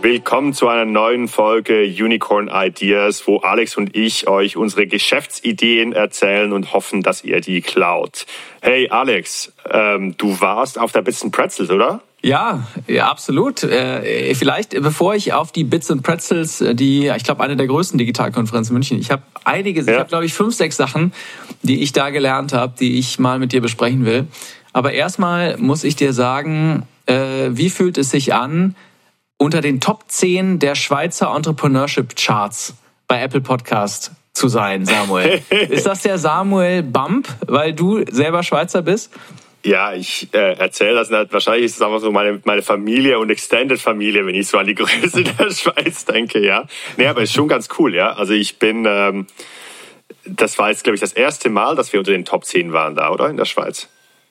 Willkommen zu einer neuen Folge Unicorn Ideas, wo Alex und ich euch unsere Geschäftsideen erzählen und hoffen, dass ihr die klaut. Hey Alex, ähm, du warst auf der Bits Pretzels, oder? Ja, ja, absolut. Äh, vielleicht, bevor ich auf die Bits and Pretzels, äh, die, ich glaube, eine der größten Digitalkonferenzen in München, ich habe einige, ja. ich habe, glaube ich, fünf, sechs Sachen, die ich da gelernt habe, die ich mal mit dir besprechen will. Aber erstmal muss ich dir sagen, äh, wie fühlt es sich an, unter den Top 10 der Schweizer Entrepreneurship Charts bei Apple Podcast zu sein, Samuel. Ist das der Samuel Bump, weil du selber Schweizer bist? Ja, ich äh, erzähle das nicht. Wahrscheinlich ist es einfach so meine, meine Familie und Extended Familie, wenn ich so an die Größe der Schweiz denke, ja. Nee, aber ist schon ganz cool, ja. Also ich bin, ähm, das war jetzt, glaube ich, das erste Mal, dass wir unter den Top 10 waren da, oder? In der Schweiz.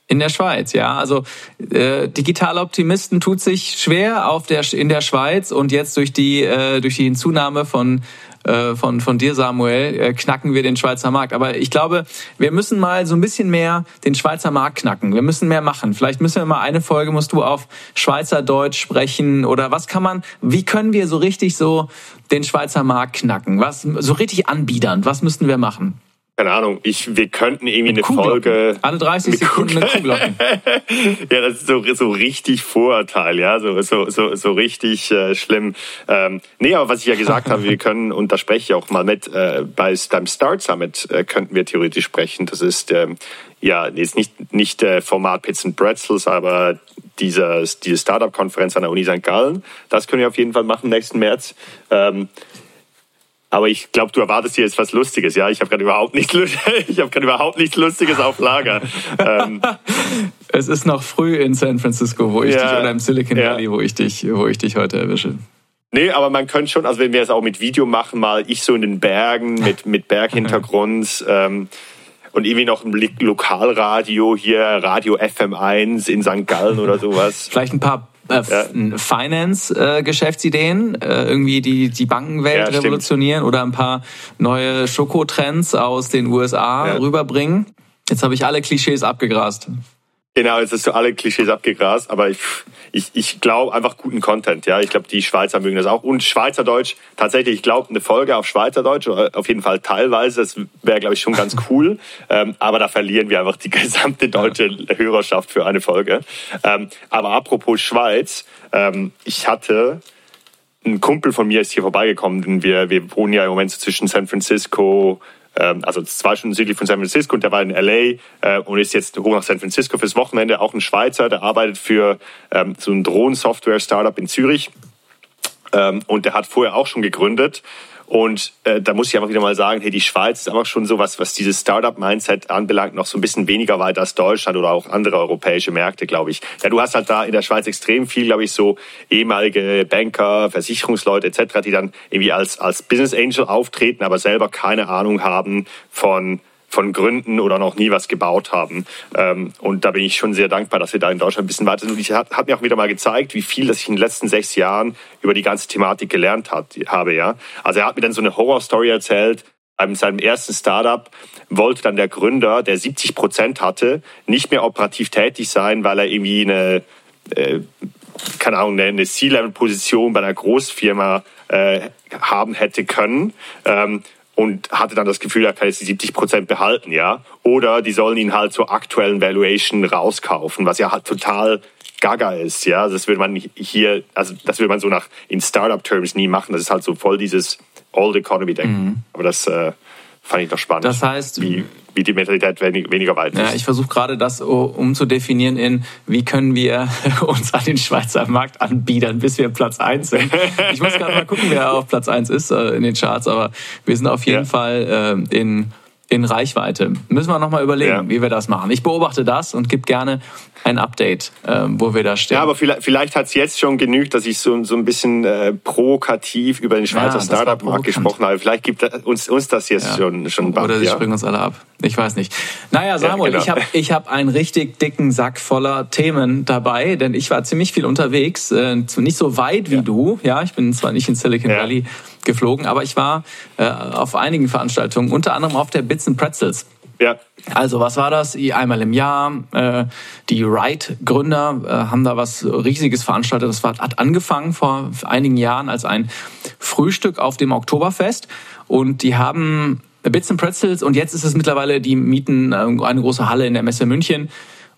In der Schweiz, ja. Also äh, digitale Optimisten tut sich schwer auf der in der Schweiz und jetzt durch die äh, durch die Zunahme von äh, von von dir Samuel äh, knacken wir den Schweizer Markt. Aber ich glaube, wir müssen mal so ein bisschen mehr den Schweizer Markt knacken. Wir müssen mehr machen. Vielleicht müssen wir mal eine Folge musst du auf Schweizerdeutsch sprechen oder was kann man? Wie können wir so richtig so den Schweizer Markt knacken? Was so richtig anbiedern? Was müssten wir machen? Keine Ahnung, ich, wir könnten irgendwie eine Folge. Alle 30 Sekunden mit Kuhglocken. ja, das ist so, so richtig Vorurteil, ja, so, so, so, so richtig äh, schlimm. Ähm, nee, aber was ich ja gesagt habe, wir können, und da spreche ich auch mal mit, äh, bei, beim Start Summit äh, könnten wir theoretisch sprechen. Das ist, ähm, ja, jetzt nicht, nicht äh, Format Pits and Pretzels, aber diese, diese Startup-Konferenz an der Uni St. Gallen. Das können wir auf jeden Fall machen nächsten März. Ähm, aber ich glaube, du erwartest hier jetzt was Lustiges, ja? Ich habe gerade überhaupt nichts, ich habe gerade überhaupt nichts Lustiges auf Lager. ähm, es ist noch früh in San Francisco, wo ich ja, dich oder im Silicon Valley, ja. wo ich dich, wo ich dich heute erwische. Nee, aber man könnte schon, also wenn wir es auch mit Video machen, mal ich so in den Bergen mit, mit Berghintergrund ähm, und irgendwie noch ein Lokalradio hier, Radio FM1 in St. Gallen oder sowas. Vielleicht ein paar äh, ja. Finance-Geschäftsideen, äh, irgendwie die, die Bankenwelt ja, revolutionieren oder ein paar neue Schokotrends aus den USA ja. rüberbringen. Jetzt habe ich alle Klischees abgegrast. Genau, jetzt hast du alle Klischees abgegrast, aber ich, ich, ich glaube einfach guten Content. Ja, ich glaube, die Schweizer mögen das auch. Und Schweizerdeutsch, tatsächlich, ich glaube, eine Folge auf Schweizerdeutsch, auf jeden Fall teilweise, das wäre, glaube ich, schon ganz cool. ähm, aber da verlieren wir einfach die gesamte deutsche Hörerschaft für eine Folge. Ähm, aber apropos Schweiz, ähm, ich hatte ein Kumpel von mir ist hier vorbeigekommen. Wir, wir wohnen ja im Moment so zwischen San Francisco, also zwei Stunden südlich von San Francisco und der war in LA äh, und ist jetzt hoch nach San Francisco fürs Wochenende. Auch ein Schweizer, der arbeitet für ähm, so ein Drohnen-Software-Startup in Zürich. Ähm, und der hat vorher auch schon gegründet und äh, da muss ich einfach wieder mal sagen, hey, die Schweiz ist einfach schon so was, was dieses Startup-Mindset anbelangt, noch so ein bisschen weniger weit als Deutschland oder auch andere europäische Märkte, glaube ich. Ja, du hast halt da in der Schweiz extrem viel, glaube ich, so ehemalige Banker, Versicherungsleute etc., die dann irgendwie als, als Business Angel auftreten, aber selber keine Ahnung haben von von Gründen oder noch nie was gebaut haben. Ähm, und da bin ich schon sehr dankbar, dass wir da in Deutschland ein bisschen weiter sind. Ich hat, hat mir auch wieder mal gezeigt, wie viel, dass ich in den letzten sechs Jahren über die ganze Thematik gelernt hat, habe. Ja, also er hat mir dann so eine Horrorstory erzählt. In seinem ersten Startup wollte dann der Gründer, der 70 Prozent hatte, nicht mehr operativ tätig sein, weil er irgendwie eine äh, keine Ahnung, eine C-Level-Position bei einer Großfirma äh, haben hätte können. Ähm, und hatte dann das Gefühl, er kann jetzt die 70 Prozent behalten, ja. Oder die sollen ihn halt zur aktuellen Valuation rauskaufen, was ja halt total gaga ist, ja. Das würde man hier, also das würde man so nach in Startup-Terms nie machen. Das ist halt so voll dieses Old Economy-Denken. Mhm. Aber das äh, fand ich doch spannend. Das heißt, wie, wie die Mentalität weniger weit ist. Ja, ich versuche gerade das umzudefinieren in, wie können wir uns an den Schweizer Markt anbiedern, bis wir Platz eins sind. Ich muss gerade mal gucken, wer auf Platz eins ist äh, in den Charts, aber wir sind auf jeden ja. Fall äh, in in Reichweite. Müssen wir nochmal überlegen, ja. wie wir das machen. Ich beobachte das und gebe gerne ein Update, äh, wo wir da stehen. Ja, aber vielleicht, vielleicht hat es jetzt schon genügt, dass ich so, so ein bisschen äh, provokativ über den Schweizer ja, Startup-Markt gesprochen habe. Vielleicht gibt uns, uns das jetzt ja. schon, schon bald. Oder sie ja. springen uns alle ab. Ich weiß nicht. Naja, Samuel, genau. ich habe ich hab einen richtig dicken Sack voller Themen dabei, denn ich war ziemlich viel unterwegs. Äh, nicht so weit wie du. Ja, ich bin zwar nicht in Silicon Valley geflogen, aber ich war äh, auf einigen Veranstaltungen, unter anderem auf der Bits and Pretzels. Ja. Also was war das? Einmal im Jahr. Äh, die Wright-Gründer äh, haben da was Riesiges veranstaltet. Das war, hat angefangen vor einigen Jahren als ein Frühstück auf dem Oktoberfest. Und die haben Bits and Pretzels und jetzt ist es mittlerweile, die mieten äh, eine große Halle in der Messe München.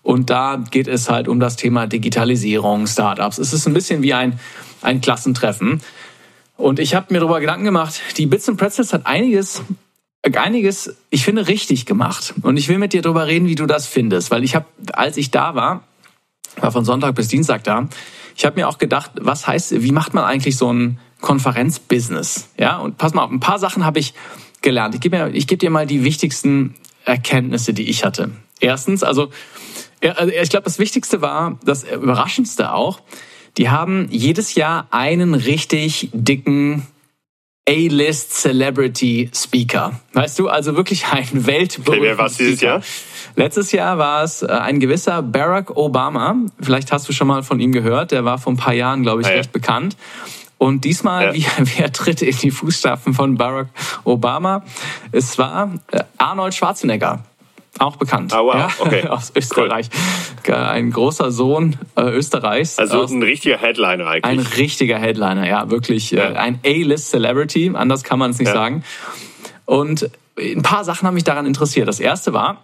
Und da geht es halt um das Thema Digitalisierung, Startups. Es ist ein bisschen wie ein, ein Klassentreffen. Und ich habe mir darüber Gedanken gemacht, die Bits and Pretzels hat einiges einiges, ich finde, richtig gemacht. Und ich will mit dir darüber reden, wie du das findest. Weil ich habe, als ich da war, war von Sonntag bis Dienstag da, ich habe mir auch gedacht, was heißt, wie macht man eigentlich so ein Konferenzbusiness? Ja, und pass mal auf, ein paar Sachen habe ich gelernt. Ich gebe gebe dir mal die wichtigsten Erkenntnisse, die ich hatte. Erstens, also, also ich glaube, das Wichtigste war, das Überraschendste auch, die haben jedes Jahr einen richtig dicken A-List Celebrity Speaker. Weißt du, also wirklich ein weltberühmter okay, wer war dieses Jahr? Letztes Jahr war es äh, ein gewisser Barack Obama. Vielleicht hast du schon mal von ihm gehört. Der war vor ein paar Jahren, glaube ich, ah, ja. recht bekannt. Und diesmal, ja. wie, wer tritt in die Fußstapfen von Barack Obama? Es war äh, Arnold Schwarzenegger auch bekannt. Ah, wow. Ja? Okay. aus Österreich. Cool. Ein großer Sohn äh, Österreichs. Also ein richtiger Headliner eigentlich. Ein richtiger Headliner, ja, wirklich. Äh, ja. Äh, ein A-List-Celebrity, anders kann man es nicht ja. sagen. Und ein paar Sachen haben mich daran interessiert. Das erste war,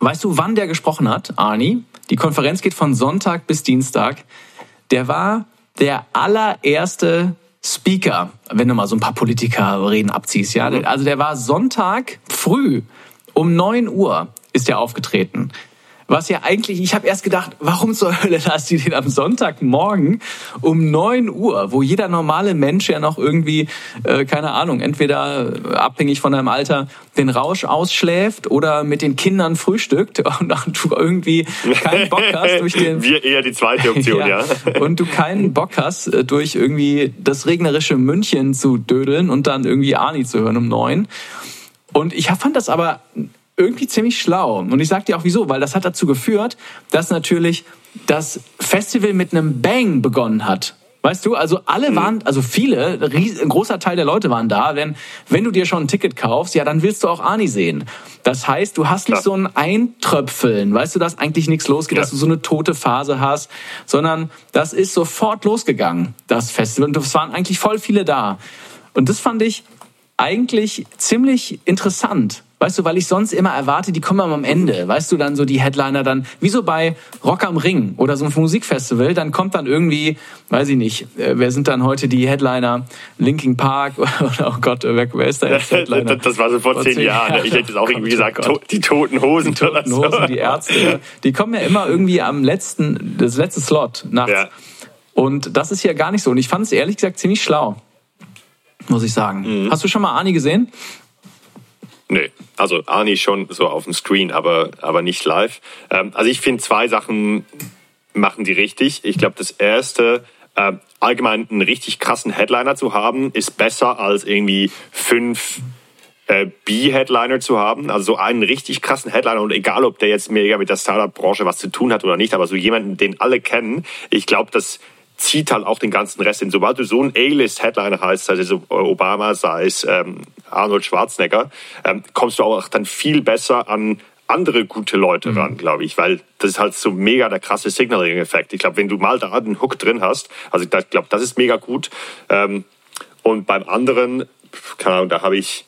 weißt du, wann der gesprochen hat, Arnie? Die Konferenz geht von Sonntag bis Dienstag. Der war der allererste Speaker, wenn du mal so ein paar Politiker reden abziehst, ja. Mhm. Also der war Sonntag früh um 9 Uhr ist er aufgetreten. Was ja eigentlich, ich habe erst gedacht, warum zur Hölle lass die den am Sonntagmorgen um 9 Uhr, wo jeder normale Mensch ja noch irgendwie, äh, keine Ahnung, entweder abhängig von deinem Alter den Rausch ausschläft oder mit den Kindern frühstückt und du irgendwie keinen Bock hast durch den... Wir eher die zweite Option, ja. ja. Und du keinen Bock hast, äh, durch irgendwie das regnerische München zu dödeln und dann irgendwie Ani zu hören um 9 und ich fand das aber irgendwie ziemlich schlau. Und ich sag dir auch wieso, weil das hat dazu geführt, dass natürlich das Festival mit einem Bang begonnen hat. Weißt du, also alle mhm. waren, also viele, ein großer Teil der Leute waren da, denn wenn du dir schon ein Ticket kaufst, ja, dann willst du auch Ani sehen. Das heißt, du hast nicht Klar. so ein Eintröpfeln, weißt du, dass eigentlich nichts losgeht, ja. dass du so eine tote Phase hast, sondern das ist sofort losgegangen, das Festival. Und es waren eigentlich voll viele da. Und das fand ich eigentlich ziemlich interessant. Weißt du, weil ich sonst immer erwarte, die kommen am Ende. Weißt du, dann so die Headliner dann, wie so bei Rock am Ring oder so ein Musikfestival, dann kommt dann irgendwie, weiß ich nicht, äh, wer sind dann heute die Headliner? Linking Park oder, oh Gott, wer, wer ist da jetzt Headliner? Das, war so vor, vor zehn, zehn Jahren. Jahren. Ich hätte es auch oh irgendwie Gott, gesagt, oh die toten Hosen. Die toten Hosen, die Ärzte. Die kommen ja immer irgendwie am letzten, das letzte Slot nachts. Ja. Und das ist ja gar nicht so. Und ich fand es ehrlich gesagt ziemlich schlau muss ich sagen. Mhm. Hast du schon mal Ani gesehen? Nö, also Ani schon so auf dem Screen, aber, aber nicht live. Ähm, also ich finde, zwei Sachen machen die richtig. Ich glaube, das erste, äh, allgemein einen richtig krassen Headliner zu haben, ist besser als irgendwie fünf äh, B-Headliner zu haben. Also so einen richtig krassen Headliner und egal, ob der jetzt mega mit der Startup-Branche was zu tun hat oder nicht, aber so jemanden, den alle kennen, ich glaube, dass zieht halt auch den ganzen Rest hin. Sobald du so ein A-List-Headliner heißt, sei es Obama, sei es ähm, Arnold Schwarzenegger, ähm, kommst du auch dann viel besser an andere gute Leute mhm. ran, glaube ich, weil das ist halt so mega der krasse Signaling-Effekt. Ich glaube, wenn du mal da einen Hook drin hast, also ich glaube, das ist mega gut. Ähm, und beim anderen, keine Ahnung, da habe ich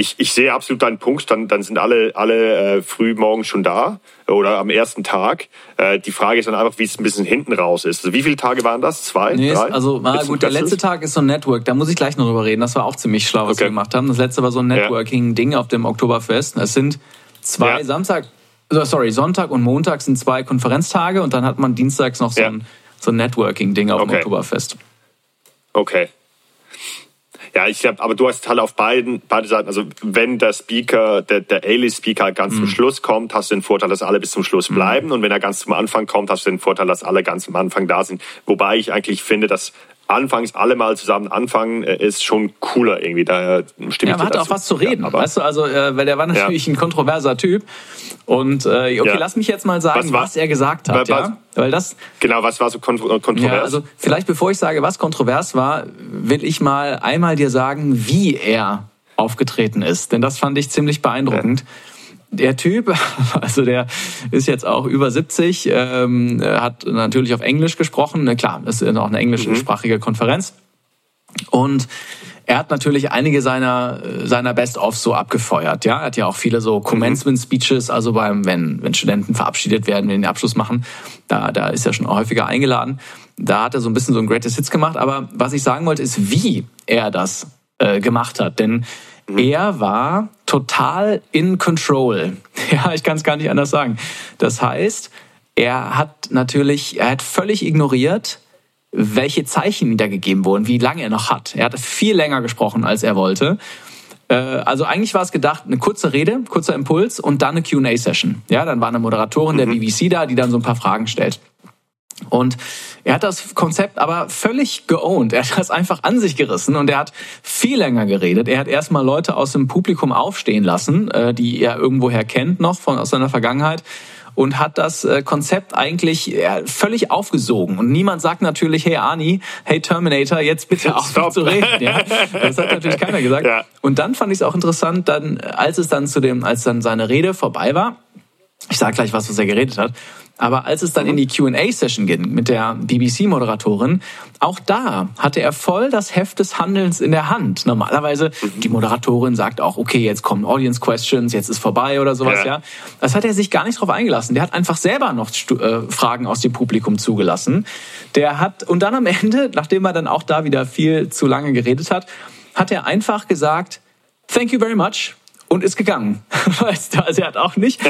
ich, ich sehe absolut deinen Punkt, dann, dann sind alle, alle äh, früh morgens schon da oder am ersten Tag. Äh, die Frage ist dann einfach, wie es ein bisschen hinten raus ist. Also wie viele Tage waren das? Zwei? Nee, drei? Also war gut, der letzte Tag ist so ein Network, da muss ich gleich noch drüber reden. Das war auch ziemlich schlau, was okay. wir gemacht haben. Das letzte war so ein Networking-Ding auf dem Oktoberfest. Es sind zwei ja. Samstag, sorry, Sonntag und Montag sind zwei Konferenztage und dann hat man dienstags noch so ja. ein, so ein Networking-Ding auf okay. dem Oktoberfest. Okay. Ja, ich glaube, aber du hast halt auf beiden, beide Seiten, also wenn der Speaker, der, der A-List-Speaker ganz mhm. zum Schluss kommt, hast du den Vorteil, dass alle bis zum Schluss mhm. bleiben. Mhm. Und wenn er ganz zum Anfang kommt, hast du den Vorteil, dass alle ganz am Anfang da sind. Wobei ich eigentlich finde, dass anfangs alle mal zusammen anfangen, äh, ist schon cooler irgendwie. Daher stimme ja, man hat auch was zu reden, ja, weißt du? Also, äh, weil der war natürlich ja. ein kontroverser Typ. Und äh, okay, ja. lass mich jetzt mal sagen, was, was er gesagt hat. Was, ja? Weil das, genau, was war so kontrovers? Ja, also vielleicht bevor ich sage, was kontrovers war, will ich mal einmal dir sagen, wie er aufgetreten ist. Denn das fand ich ziemlich beeindruckend. Der Typ, also der ist jetzt auch über 70, ähm, hat natürlich auf Englisch gesprochen. Klar, das ist auch eine englischsprachige mhm. Konferenz. Und er hat natürlich einige seiner, seiner Best-ofs so abgefeuert. Ja, er hat ja auch viele so Commencement-Speeches, also beim, wenn, wenn Studenten verabschiedet werden, wenn den Abschluss machen, da, da ist er schon häufiger eingeladen. Da hat er so ein bisschen so ein Greatest Hits gemacht. Aber was ich sagen wollte, ist, wie er das äh, gemacht hat. Denn mhm. er war total in control. Ja, ich kann es gar nicht anders sagen. Das heißt, er hat natürlich, er hat völlig ignoriert, welche Zeichen ihm da gegeben wurden, wie lange er noch hat. Er hatte viel länger gesprochen, als er wollte. Äh, also eigentlich war es gedacht, eine kurze Rede, kurzer Impuls und dann eine Q&A-Session. Ja, dann war eine Moderatorin der mhm. BBC da, die dann so ein paar Fragen stellt. Und er hat das Konzept aber völlig geowned. Er hat das einfach an sich gerissen und er hat viel länger geredet. Er hat erstmal Leute aus dem Publikum aufstehen lassen, äh, die er irgendwoher kennt noch von aus seiner Vergangenheit und hat das äh, Konzept eigentlich völlig aufgesogen. Und niemand sagt natürlich, hey Arnie, hey Terminator, jetzt bitte auf zu reden. Ja? Das hat natürlich keiner gesagt. Ja. Und dann fand ich es auch interessant, dann, als es dann zu dem, als dann seine Rede vorbei war, ich sage gleich was, was er geredet hat, aber als es dann in die QA-Session ging mit der BBC-Moderatorin, auch da hatte er voll das Heft des Handelns in der Hand. Normalerweise, die Moderatorin sagt auch, okay, jetzt kommen Audience Questions, jetzt ist vorbei oder sowas, ja. ja. Das hat er sich gar nicht drauf eingelassen. Der hat einfach selber noch äh, Fragen aus dem Publikum zugelassen. Der hat, und dann am Ende, nachdem er dann auch da wieder viel zu lange geredet hat, hat er einfach gesagt, thank you very much und ist gegangen. Also er hat auch nicht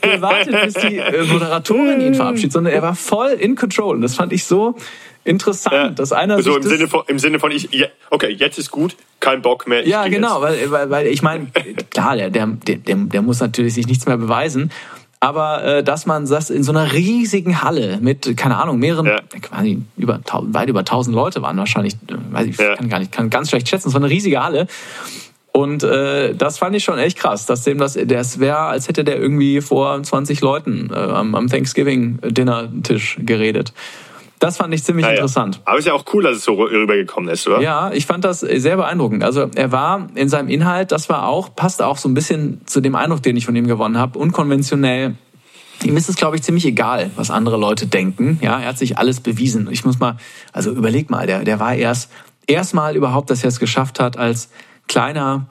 gewartet, bis die äh, Moderatorin ihn verabschiedet, sondern er war voll in Control. Und das fand ich so interessant, ja. dass einer so im Sinne von im Sinne von ich okay jetzt ist gut kein Bock mehr ja genau weil, weil, weil ich meine klar der, der der der muss natürlich sich nichts mehr beweisen aber äh, dass man das in so einer riesigen Halle mit keine Ahnung mehreren ja. quasi über weit über 1000 Leute waren wahrscheinlich äh, weiß ich ja. kann gar nicht kann ganz schlecht schätzen so eine riesige Halle und äh, das fand ich schon echt krass, dass dem das, das wäre, als hätte der irgendwie vor 20 Leuten äh, am, am Thanksgiving-Dinner-Tisch geredet. Das fand ich ziemlich ja, interessant. Aber ist ja auch cool, dass es so rübergekommen ist, oder? Ja, ich fand das sehr beeindruckend. Also er war in seinem Inhalt, das war auch, passt auch so ein bisschen zu dem Eindruck, den ich von ihm gewonnen habe, unkonventionell. Ihm ist es, glaube ich, ziemlich egal, was andere Leute denken. Ja, er hat sich alles bewiesen. Ich muss mal, also überleg mal, der, der war erst, erstmal überhaupt, dass er es geschafft hat, als kleiner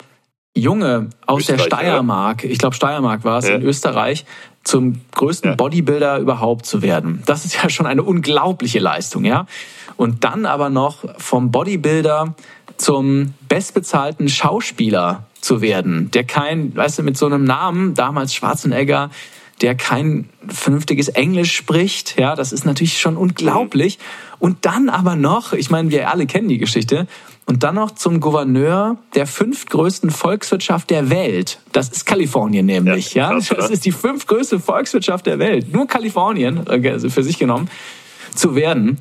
Junge aus der Steiermark, ich glaube Steiermark war es, ja. in Österreich, zum größten ja. Bodybuilder überhaupt zu werden. Das ist ja schon eine unglaubliche Leistung, ja. Und dann aber noch vom Bodybuilder zum bestbezahlten Schauspieler zu werden, der kein, weißt du, mit so einem Namen, damals Schwarzenegger, der kein vernünftiges Englisch spricht, ja, das ist natürlich schon unglaublich. Und dann aber noch, ich meine, wir alle kennen die Geschichte, und dann noch zum Gouverneur der fünftgrößten Volkswirtschaft der Welt. Das ist Kalifornien nämlich. Ja, krass, Das ist die fünftgrößte Volkswirtschaft der Welt. Nur Kalifornien, also für sich genommen, zu werden.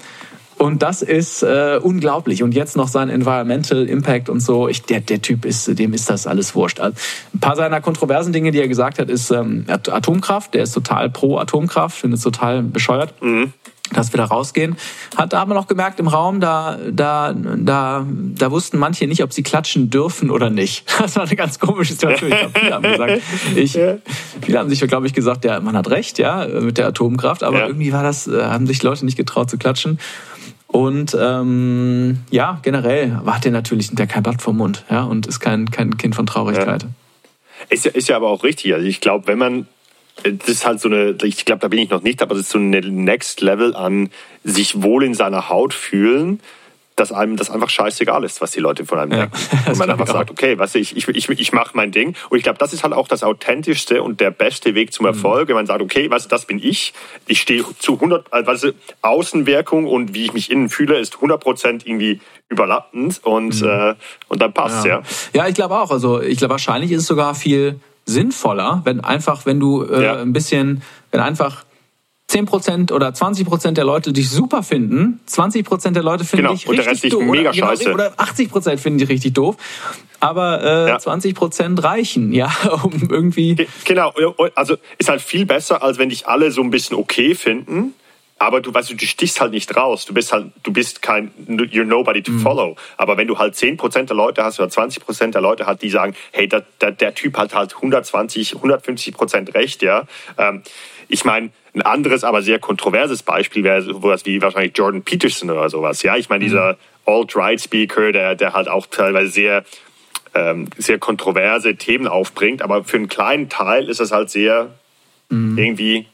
Und das ist äh, unglaublich. Und jetzt noch sein Environmental Impact und so. Ich, der, der Typ ist, dem ist das alles wurscht. Also, ein paar seiner kontroversen Dinge, die er gesagt hat, ist ähm, Atomkraft. Der ist total pro Atomkraft, findet es total bescheuert. Mhm dass wir da rausgehen. Hat aber noch gemerkt im Raum, da, da, da, da wussten manche nicht, ob sie klatschen dürfen oder nicht. Das war eine ganz komische Situation. Ich glaube, viele haben gesagt, ich, viele haben sich, glaube ich, gesagt, ja, man hat recht, ja, mit der Atomkraft, aber ja. irgendwie war das, äh, haben sich Leute nicht getraut zu klatschen. Und ähm, ja, generell hat er natürlich der kein Blatt vom Mund, ja, und ist kein, kein Kind von Traurigkeit. Ja. Ist, ja, ist ja aber auch richtig. Also ich glaube, wenn man das ist halt so eine, ich glaube, da bin ich noch nicht, aber das ist so eine Next Level an sich wohl in seiner Haut fühlen, dass einem das einfach scheißegal ist, was die Leute von einem ja, denken. Und man einfach sagt, okay, was ich, ich, ich, ich mache mein Ding. Und ich glaube, das ist halt auch das authentischste und der beste Weg zum mhm. Erfolg, mhm. wenn man sagt, okay, was, das bin ich. Ich stehe zu 100, also Außenwirkung und wie ich mich innen fühle, ist 100 Prozent irgendwie überlappend und, mhm. äh, und dann passt ja. Ja, ja ich glaube auch. Also ich glaube, wahrscheinlich ist es sogar viel sinnvoller, wenn einfach, wenn du äh, ja. ein bisschen, wenn einfach 10% oder 20% der Leute dich super finden, 20% der Leute finden genau. dich richtig Rest doof. Mega oder, scheiße. oder 80% finden dich richtig doof. Aber äh, ja. 20% reichen, ja, um irgendwie. Genau, also ist halt viel besser, als wenn dich alle so ein bisschen okay finden aber du weißt du, stichst halt nicht raus. Du bist halt, du bist kein, you're nobody to mhm. follow. Aber wenn du halt 10% der Leute hast oder 20% der Leute hat, die sagen, hey, der, der, der Typ hat halt 120, 150% recht, ja. Ähm, ich meine, ein anderes, aber sehr kontroverses Beispiel wäre sowas wie wahrscheinlich Jordan Peterson oder sowas, ja. Ich meine, mhm. dieser Alt-Right-Speaker, der, der halt auch teilweise sehr, ähm, sehr kontroverse Themen aufbringt, aber für einen kleinen Teil ist es halt sehr mhm. irgendwie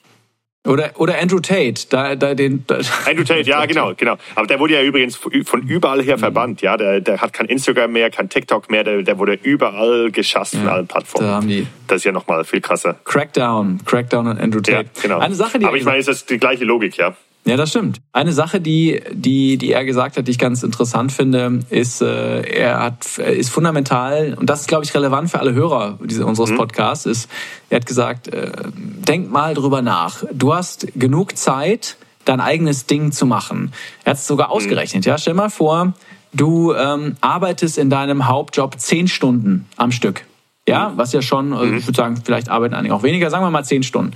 oder, oder Andrew Tate, da, da den. Da Andrew Tate, ja, genau, genau. Aber der wurde ja übrigens von überall her verbannt, ja. Der, der hat kein Instagram mehr, kein TikTok mehr, der, der wurde überall geschasst ja, von allen Plattformen. Da haben die das ist ja nochmal viel krasser. Crackdown, Crackdown an Andrew Tate. Ja, genau. Eine Sache, die Aber ich meine, es ist die gleiche Logik, ja. Ja, das stimmt. Eine Sache, die, die, die er gesagt hat, die ich ganz interessant finde, ist, äh, er hat, ist fundamental, und das ist, glaube ich, relevant für alle Hörer diese, unseres mhm. Podcasts, ist, er hat gesagt, äh, denk mal drüber nach. Du hast genug Zeit, dein eigenes Ding zu machen. Er hat es sogar mhm. ausgerechnet. Ja, stell mal vor, du ähm, arbeitest in deinem Hauptjob zehn Stunden am Stück. Ja, mhm. was ja schon, also ich würde sagen, vielleicht arbeiten einige auch weniger, sagen wir mal zehn Stunden.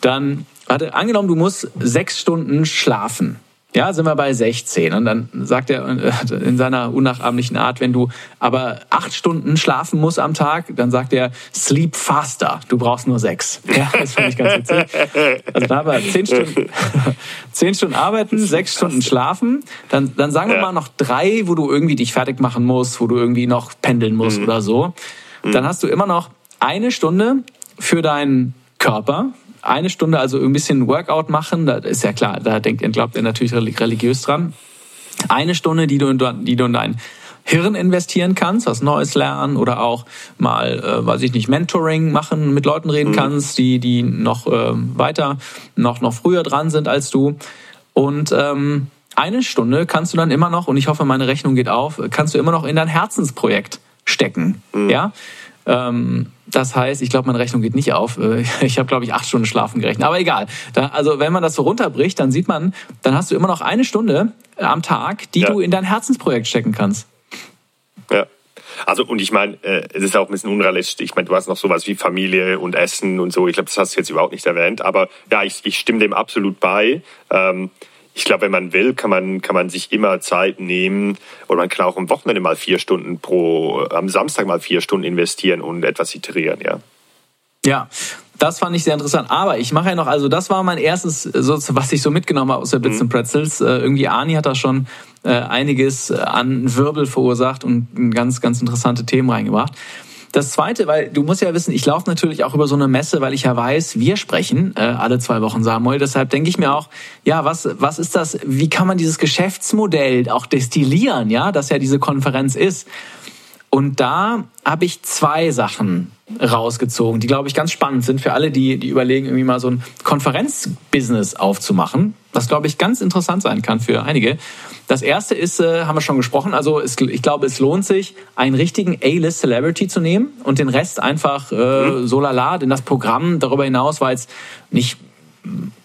Dann Warte, angenommen, du musst sechs Stunden schlafen. Ja, sind wir bei 16. Und dann sagt er äh, in seiner unnachahmlichen Art, wenn du aber acht Stunden schlafen musst am Tag, dann sagt er, sleep faster. Du brauchst nur sechs. Ja, das finde ich ganz witzig. Also da aber zehn Stunden, zehn Stunden arbeiten, sechs Stunden schlafen. Dann, dann sagen wir mal noch drei, wo du irgendwie dich fertig machen musst, wo du irgendwie noch pendeln musst mhm. oder so. Dann hast du immer noch eine Stunde für deinen Körper, eine Stunde also ein bisschen Workout machen, da ist ja klar, da denkt, glaubt er natürlich religiös dran. Eine Stunde, die du, die du in dein Hirn investieren kannst, was Neues lernen oder auch mal, äh, weiß ich nicht, Mentoring machen, mit Leuten reden mhm. kannst, die, die noch äh, weiter, noch, noch früher dran sind als du. Und ähm, eine Stunde kannst du dann immer noch, und ich hoffe, meine Rechnung geht auf, kannst du immer noch in dein Herzensprojekt stecken. Mhm. Ja? Ähm, das heißt, ich glaube, meine Rechnung geht nicht auf. Äh, ich habe, glaube ich, acht Stunden schlafen gerechnet. Aber egal. Da, also wenn man das so runterbricht, dann sieht man, dann hast du immer noch eine Stunde äh, am Tag, die ja. du in dein Herzensprojekt stecken kannst. Ja. Also und ich meine, äh, es ist auch ein bisschen unrealistisch. Ich meine, du hast noch sowas wie Familie und Essen und so. Ich glaube, das hast du jetzt überhaupt nicht erwähnt. Aber ja, ich, ich stimme dem absolut bei. Ähm, ich glaube, wenn man will, kann man, kann man sich immer Zeit nehmen oder man kann auch am Wochenende mal vier Stunden pro, am Samstag mal vier Stunden investieren und etwas iterieren, ja. Ja, das fand ich sehr interessant. Aber ich mache ja noch, also das war mein erstes, so, was ich so mitgenommen habe aus der Blitz mhm. Pretzels. Äh, irgendwie Ani hat da schon äh, einiges an Wirbel verursacht und ganz, ganz interessante Themen reingebracht. Das Zweite, weil du musst ja wissen, ich laufe natürlich auch über so eine Messe, weil ich ja weiß, wir sprechen äh, alle zwei Wochen Samuel. Deshalb denke ich mir auch, ja, was, was ist das? Wie kann man dieses Geschäftsmodell auch destillieren, ja, das ja diese Konferenz ist? Und da habe ich zwei Sachen rausgezogen, die, glaube ich, ganz spannend sind für alle, die, die überlegen, irgendwie mal so ein Konferenzbusiness aufzumachen, was, glaube ich, ganz interessant sein kann für einige. Das erste ist, äh, haben wir schon gesprochen, also es, ich glaube, es lohnt sich, einen richtigen A-List Celebrity zu nehmen und den Rest einfach äh, mhm. so lala, denn das Programm darüber hinaus war jetzt nicht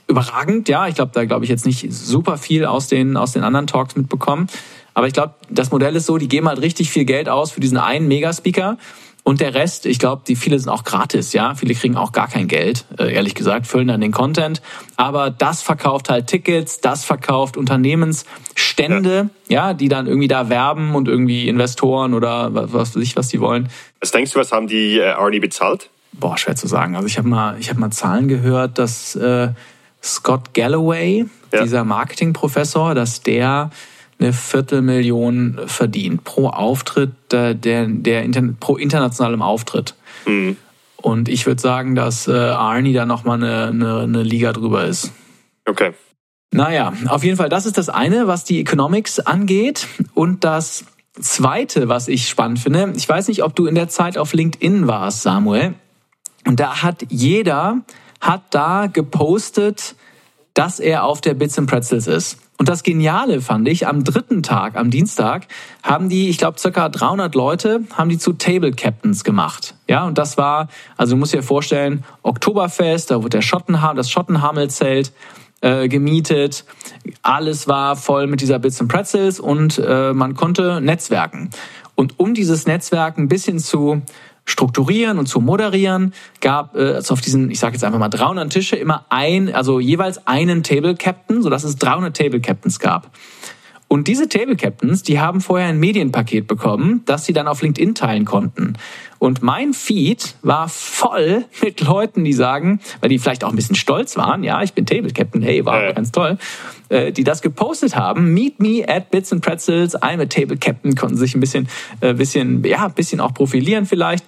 überragend, ja, ich glaube, da glaube ich jetzt nicht super viel aus den, aus den anderen Talks mitbekommen. Aber ich glaube, das Modell ist so, die geben halt richtig viel Geld aus für diesen einen Megaspeaker und der Rest, ich glaube, die viele sind auch gratis, ja. Viele kriegen auch gar kein Geld, äh, ehrlich gesagt, füllen dann den Content. Aber das verkauft halt Tickets, das verkauft Unternehmensstände, ja, ja die dann irgendwie da werben und irgendwie Investoren oder was weiß ich, was die wollen. Was denkst du, was haben die äh, Arnie bezahlt? Boah, schwer zu sagen. Also ich habe mal, ich habe mal Zahlen gehört, dass äh, Scott Galloway, ja. dieser Marketingprofessor, dass der eine Viertelmillion verdient pro Auftritt, der, der, der pro internationalem Auftritt. Mhm. Und ich würde sagen, dass äh, Arnie da nochmal eine, eine, eine Liga drüber ist. Okay. Naja, auf jeden Fall, das ist das eine, was die Economics angeht. Und das zweite, was ich spannend finde, ich weiß nicht, ob du in der Zeit auf LinkedIn warst, Samuel. Und da hat jeder, hat da gepostet, dass er auf der Bits and Pretzels ist. Und das Geniale fand ich, am dritten Tag, am Dienstag, haben die, ich glaube, circa 300 Leute, haben die zu Table Captains gemacht. Ja, und das war, also du musst dir vorstellen, Oktoberfest, da wurde der Schottenham, das Schottenhamelzelt äh, gemietet. Alles war voll mit dieser Bits and Pretzels und äh, man konnte netzwerken. Und um dieses Netzwerk ein bisschen zu strukturieren und zu moderieren, gab es also auf diesen, ich sage jetzt einfach mal 300 Tische immer ein, also jeweils einen Table Captain, sodass es 300 Table Captains gab. Und diese Table Captains, die haben vorher ein Medienpaket bekommen, das sie dann auf LinkedIn teilen konnten. Und mein Feed war voll mit Leuten, die sagen, weil die vielleicht auch ein bisschen stolz waren, ja, ich bin Table Captain, hey, war äh. ganz toll, äh, die das gepostet haben. Meet me at Bits and Pretzels, I'm a Table Captain, konnten sich ein bisschen, äh, bisschen, ja, ein bisschen auch profilieren vielleicht.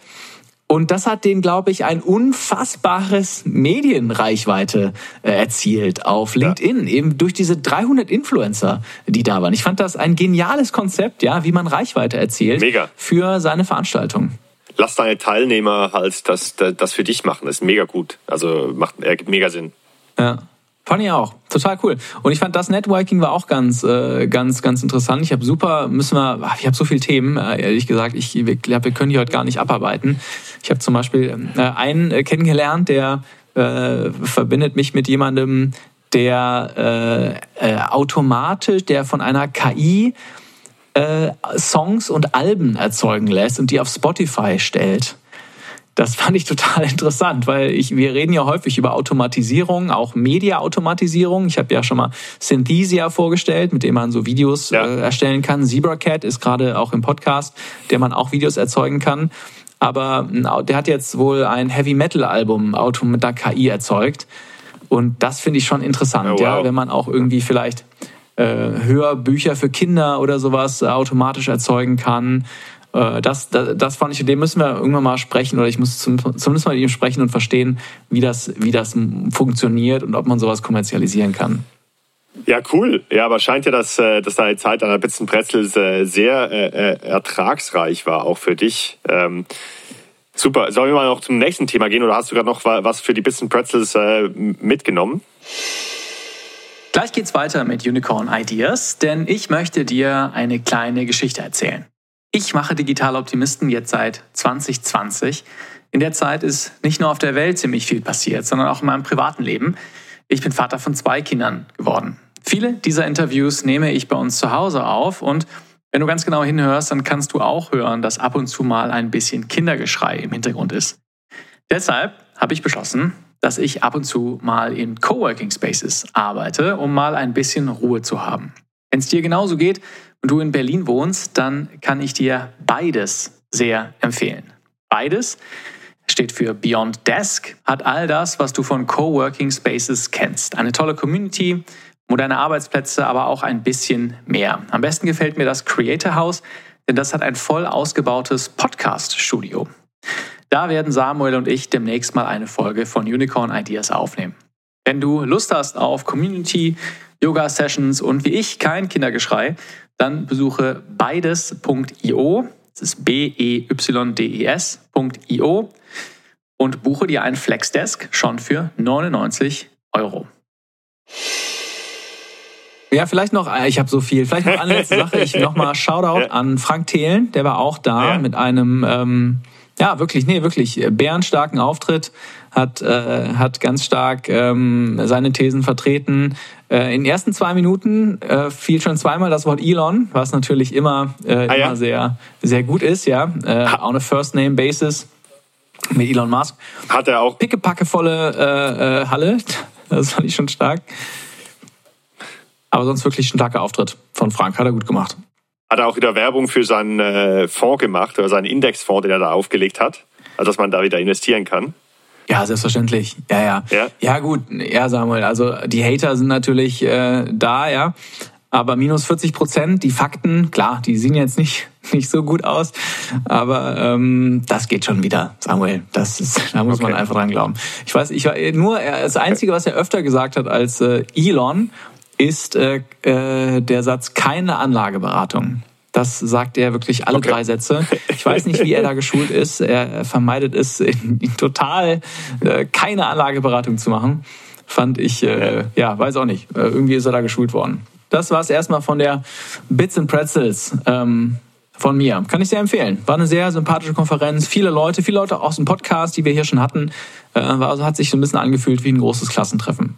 Und das hat denen, glaube ich, ein unfassbares Medienreichweite äh, erzielt auf LinkedIn, ja. eben durch diese 300 Influencer, die da waren. Ich fand das ein geniales Konzept, ja, wie man Reichweite erzielt mega. für seine Veranstaltung. Lass deine Teilnehmer halt das, das für dich machen. Das ist mega gut. Also macht, ergibt mega Sinn. Ja. Fand ich auch. Total cool. Und ich fand, das Networking war auch ganz, äh, ganz, ganz interessant. Ich habe super, müssen wir, ich habe so viele Themen, äh, ehrlich gesagt, ich glaube, wir können die heute gar nicht abarbeiten. Ich habe zum Beispiel äh, einen äh, kennengelernt, der äh, verbindet mich mit jemandem, der äh, äh, automatisch, der von einer KI äh, Songs und Alben erzeugen lässt und die auf Spotify stellt. Das fand ich total interessant, weil ich, wir reden ja häufig über Automatisierung, auch Media-Automatisierung. Ich habe ja schon mal Synthesia vorgestellt, mit dem man so Videos ja. äh, erstellen kann. ZebraCat ist gerade auch im Podcast, der man auch Videos erzeugen kann. Aber der hat jetzt wohl ein Heavy-Metal-Album Auto mit der KI erzeugt. Und das finde ich schon interessant, oh, wow. ja, wenn man auch irgendwie vielleicht äh, Hörbücher für Kinder oder sowas automatisch erzeugen kann das, das, das fand ich, dem müssen wir irgendwann mal sprechen oder ich muss zum, zumindest mal mit ihm sprechen und verstehen, wie das, wie das funktioniert und ob man sowas kommerzialisieren kann. Ja, cool. Ja, aber scheint ja, dass, äh, dass deine Zeit an der Bitzen Pretzels äh, sehr äh, ertragsreich war, auch für dich. Ähm, super. Sollen wir mal noch zum nächsten Thema gehen oder hast du gerade noch was für die Bitzen Pretzels äh, mitgenommen? Gleich geht's weiter mit Unicorn Ideas, denn ich möchte dir eine kleine Geschichte erzählen. Ich mache Digital Optimisten jetzt seit 2020. In der Zeit ist nicht nur auf der Welt ziemlich viel passiert, sondern auch in meinem privaten Leben. Ich bin Vater von zwei Kindern geworden. Viele dieser Interviews nehme ich bei uns zu Hause auf und wenn du ganz genau hinhörst, dann kannst du auch hören, dass ab und zu mal ein bisschen Kindergeschrei im Hintergrund ist. Deshalb habe ich beschlossen, dass ich ab und zu mal in Coworking Spaces arbeite, um mal ein bisschen Ruhe zu haben. Wenn es dir genauso geht und du in Berlin wohnst, dann kann ich dir beides sehr empfehlen. Beides steht für Beyond Desk, hat all das, was du von Coworking Spaces kennst. Eine tolle Community, moderne Arbeitsplätze, aber auch ein bisschen mehr. Am besten gefällt mir das Creator House, denn das hat ein voll ausgebautes Podcast-Studio. Da werden Samuel und ich demnächst mal eine Folge von Unicorn Ideas aufnehmen. Wenn du Lust hast auf Community, Yoga-Sessions und wie ich kein Kindergeschrei, dann besuche beides.io, das ist B-E-Y-D-E-S.io und buche dir einen Flexdesk schon für 99 Euro. Ja, vielleicht noch, äh, ich habe so viel, vielleicht noch eine letzte Sache. Ich nochmal Shoutout an Frank Thelen, der war auch da ja. mit einem, ähm, ja, wirklich, nee, wirklich bärenstarken Auftritt, hat, äh, hat ganz stark ähm, seine Thesen vertreten. Äh, in den ersten zwei Minuten äh, fiel schon zweimal das Wort Elon, was natürlich immer, äh, ah, ja? immer sehr, sehr gut ist, ja. Äh, on a first name basis mit Elon Musk. Hat er auch. Pickepackevolle äh, äh, Halle. Das fand ich schon stark. Aber sonst wirklich ein starker Auftritt von Frank. Hat er gut gemacht. Hat er auch wieder Werbung für seinen Fonds gemacht, oder seinen Indexfonds, den er da aufgelegt hat. Also, dass man da wieder investieren kann. Ja, selbstverständlich. Ja, ja. Ja, ja gut. Ja, Samuel. Also die Hater sind natürlich äh, da, ja. Aber minus 40 Prozent, die Fakten, klar, die sehen jetzt nicht, nicht so gut aus. Aber ähm, das geht schon wieder, Samuel. Das ist, da muss okay. man einfach dran glauben. Ich weiß, ich war nur das Einzige, was er öfter gesagt hat als äh, Elon, ist äh, äh, der Satz keine Anlageberatung. Das sagt er wirklich alle okay. drei Sätze. Ich weiß nicht, wie er da geschult ist. Er vermeidet es in, in total äh, keine Anlageberatung zu machen. Fand ich, äh, ja, weiß auch nicht. Äh, irgendwie ist er da geschult worden. Das war es erstmal von der Bits and Pretzels. Ähm, von mir. Kann ich sehr empfehlen. War eine sehr sympathische Konferenz. Viele Leute, viele Leute aus dem Podcast, die wir hier schon hatten. Äh, also hat sich so ein bisschen angefühlt wie ein großes Klassentreffen.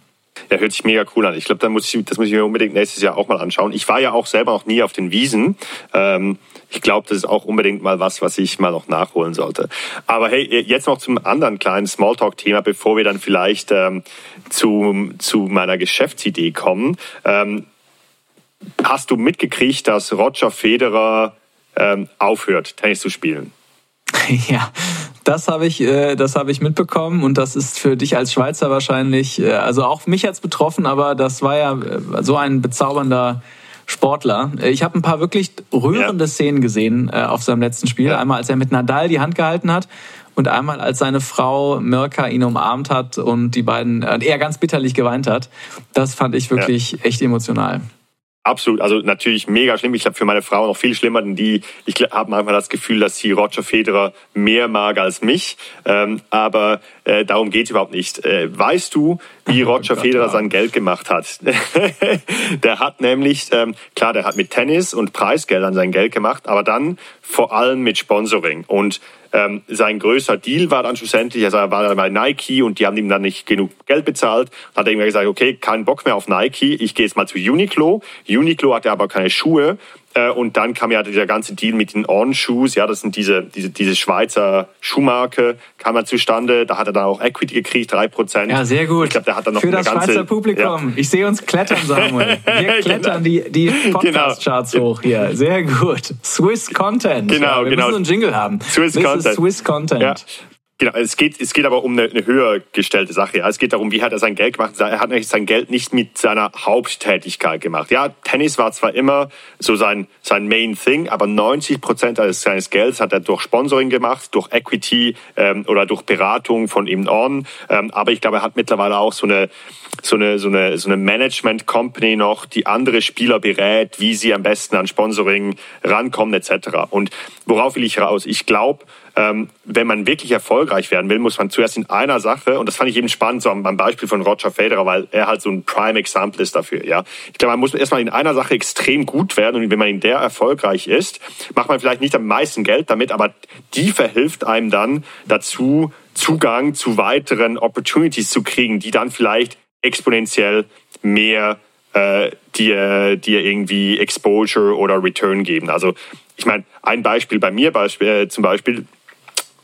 Ja, hört sich mega cool an. Ich glaube, muss ich, das muss ich mir unbedingt nächstes Jahr auch mal anschauen. Ich war ja auch selber noch nie auf den Wiesen. Ähm, ich glaube, das ist auch unbedingt mal was, was ich mal noch nachholen sollte. Aber hey, jetzt noch zum anderen kleinen Smalltalk-Thema, bevor wir dann vielleicht ähm, zu, zu meiner Geschäftsidee kommen. Ähm, hast du mitgekriegt, dass Roger Federer ähm, aufhört, Tennis zu spielen? Ja, das habe ich, äh, das habe ich mitbekommen und das ist für dich als Schweizer wahrscheinlich, äh, also auch mich als betroffen, aber das war ja äh, so ein bezaubernder Sportler. Ich habe ein paar wirklich rührende ja. Szenen gesehen auf seinem letzten Spiel. Ja. Einmal, als er mit Nadal die Hand gehalten hat und einmal, als seine Frau Mirka ihn umarmt hat und die beiden, er ganz bitterlich geweint hat. Das fand ich wirklich ja. echt emotional. Absolut, also natürlich mega schlimm. Ich glaube für meine Frau noch viel schlimmer, denn die, ich habe manchmal das Gefühl, dass sie Roger Federer mehr mag als mich. Ähm, aber äh, darum geht es überhaupt nicht. Äh, weißt du, wie Roger Federer sein Geld gemacht hat? der hat nämlich, ähm, klar, der hat mit Tennis und Preisgeldern sein Geld gemacht, aber dann vor allem mit Sponsoring. Und ähm, sein größter Deal war dann schlussendlich, also er war bei Nike und die haben ihm dann nicht genug Geld bezahlt. Dann hat er immer gesagt, okay, kein Bock mehr auf Nike, ich gehe jetzt mal zu Uniqlo. Uniqlo hatte aber keine Schuhe und dann kam ja dieser ganze Deal mit den On-Shoes, ja, das sind diese, diese, diese Schweizer Schuhmarke, kam ja zustande. Da hat er dann auch Equity gekriegt, drei Prozent. Ja, sehr gut. Ich glaube, der hat dann noch Für das ganze, Schweizer Publikum. Ja. Ich sehe uns klettern, Samuel. Wir klettern genau. die, die genau. Podcast-Charts genau. hoch hier. Sehr gut. Swiss Content. Genau, ja, wir genau. müssen einen Jingle haben. Swiss This Content. Swiss Content. Ja. Genau, es geht, es geht aber um eine, eine höher gestellte Sache. Ja. Es geht darum, wie hat er sein Geld gemacht. Er hat natürlich sein Geld nicht mit seiner Haupttätigkeit gemacht. Ja, Tennis war zwar immer so sein, sein Main Thing, aber 90 Prozent seines Gelds hat er durch Sponsoring gemacht, durch Equity ähm, oder durch Beratung von ihm on. Ähm, aber ich glaube, er hat mittlerweile auch so eine, so eine, so eine, so eine Management Company noch, die andere Spieler berät, wie sie am besten an Sponsoring rankommen etc. Und worauf will ich raus? Ich glaube, ähm, wenn man wirklich erfolgreich werden will, muss man zuerst in einer Sache, und das fand ich eben spannend, so am, Beispiel von Roger Federer, weil er halt so ein Prime Example ist dafür, ja. Ich glaube, man muss erstmal in einer Sache extrem gut werden und wenn man in der erfolgreich ist, macht man vielleicht nicht am meisten Geld damit, aber die verhilft einem dann dazu, Zugang zu weiteren Opportunities zu kriegen, die dann vielleicht exponentiell mehr äh, dir, dir irgendwie Exposure oder Return geben. Also ich meine, ein Beispiel bei mir Beispiel, äh, zum Beispiel,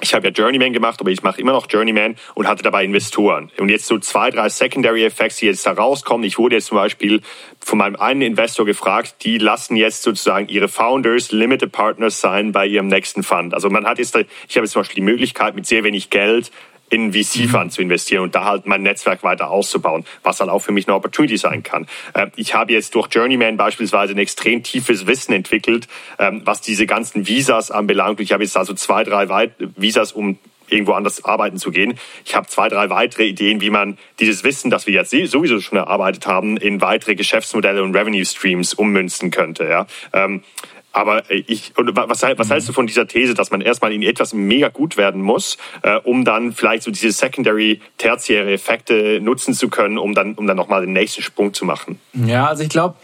ich habe ja Journeyman gemacht, aber ich mache immer noch Journeyman und hatte dabei Investoren. Und jetzt so zwei, drei Secondary Effects, die jetzt da rauskommen. Ich wurde jetzt zum Beispiel von meinem einen Investor gefragt, die lassen jetzt sozusagen ihre Founders Limited Partners sein bei ihrem nächsten Fund. Also man hat jetzt, ich habe jetzt zum Beispiel die Möglichkeit, mit sehr wenig Geld in VC-Fund mhm. zu investieren und da halt mein Netzwerk weiter auszubauen, was dann auch für mich eine Opportunity sein kann. Ähm, ich habe jetzt durch Journeyman beispielsweise ein extrem tiefes Wissen entwickelt, ähm, was diese ganzen Visas anbelangt. Ich habe jetzt also zwei, drei Visas, um irgendwo anders arbeiten zu gehen. Ich habe zwei, drei weitere Ideen, wie man dieses Wissen, das wir jetzt sowieso schon erarbeitet haben, in weitere Geschäftsmodelle und Revenue Streams ummünzen könnte. Ja. Aber ich, was, was hältst du von dieser These, dass man erstmal in etwas mega gut werden muss, äh, um dann vielleicht so diese secondary, tertiäre Effekte nutzen zu können, um dann, um dann nochmal den nächsten Sprung zu machen? Ja, also ich glaube,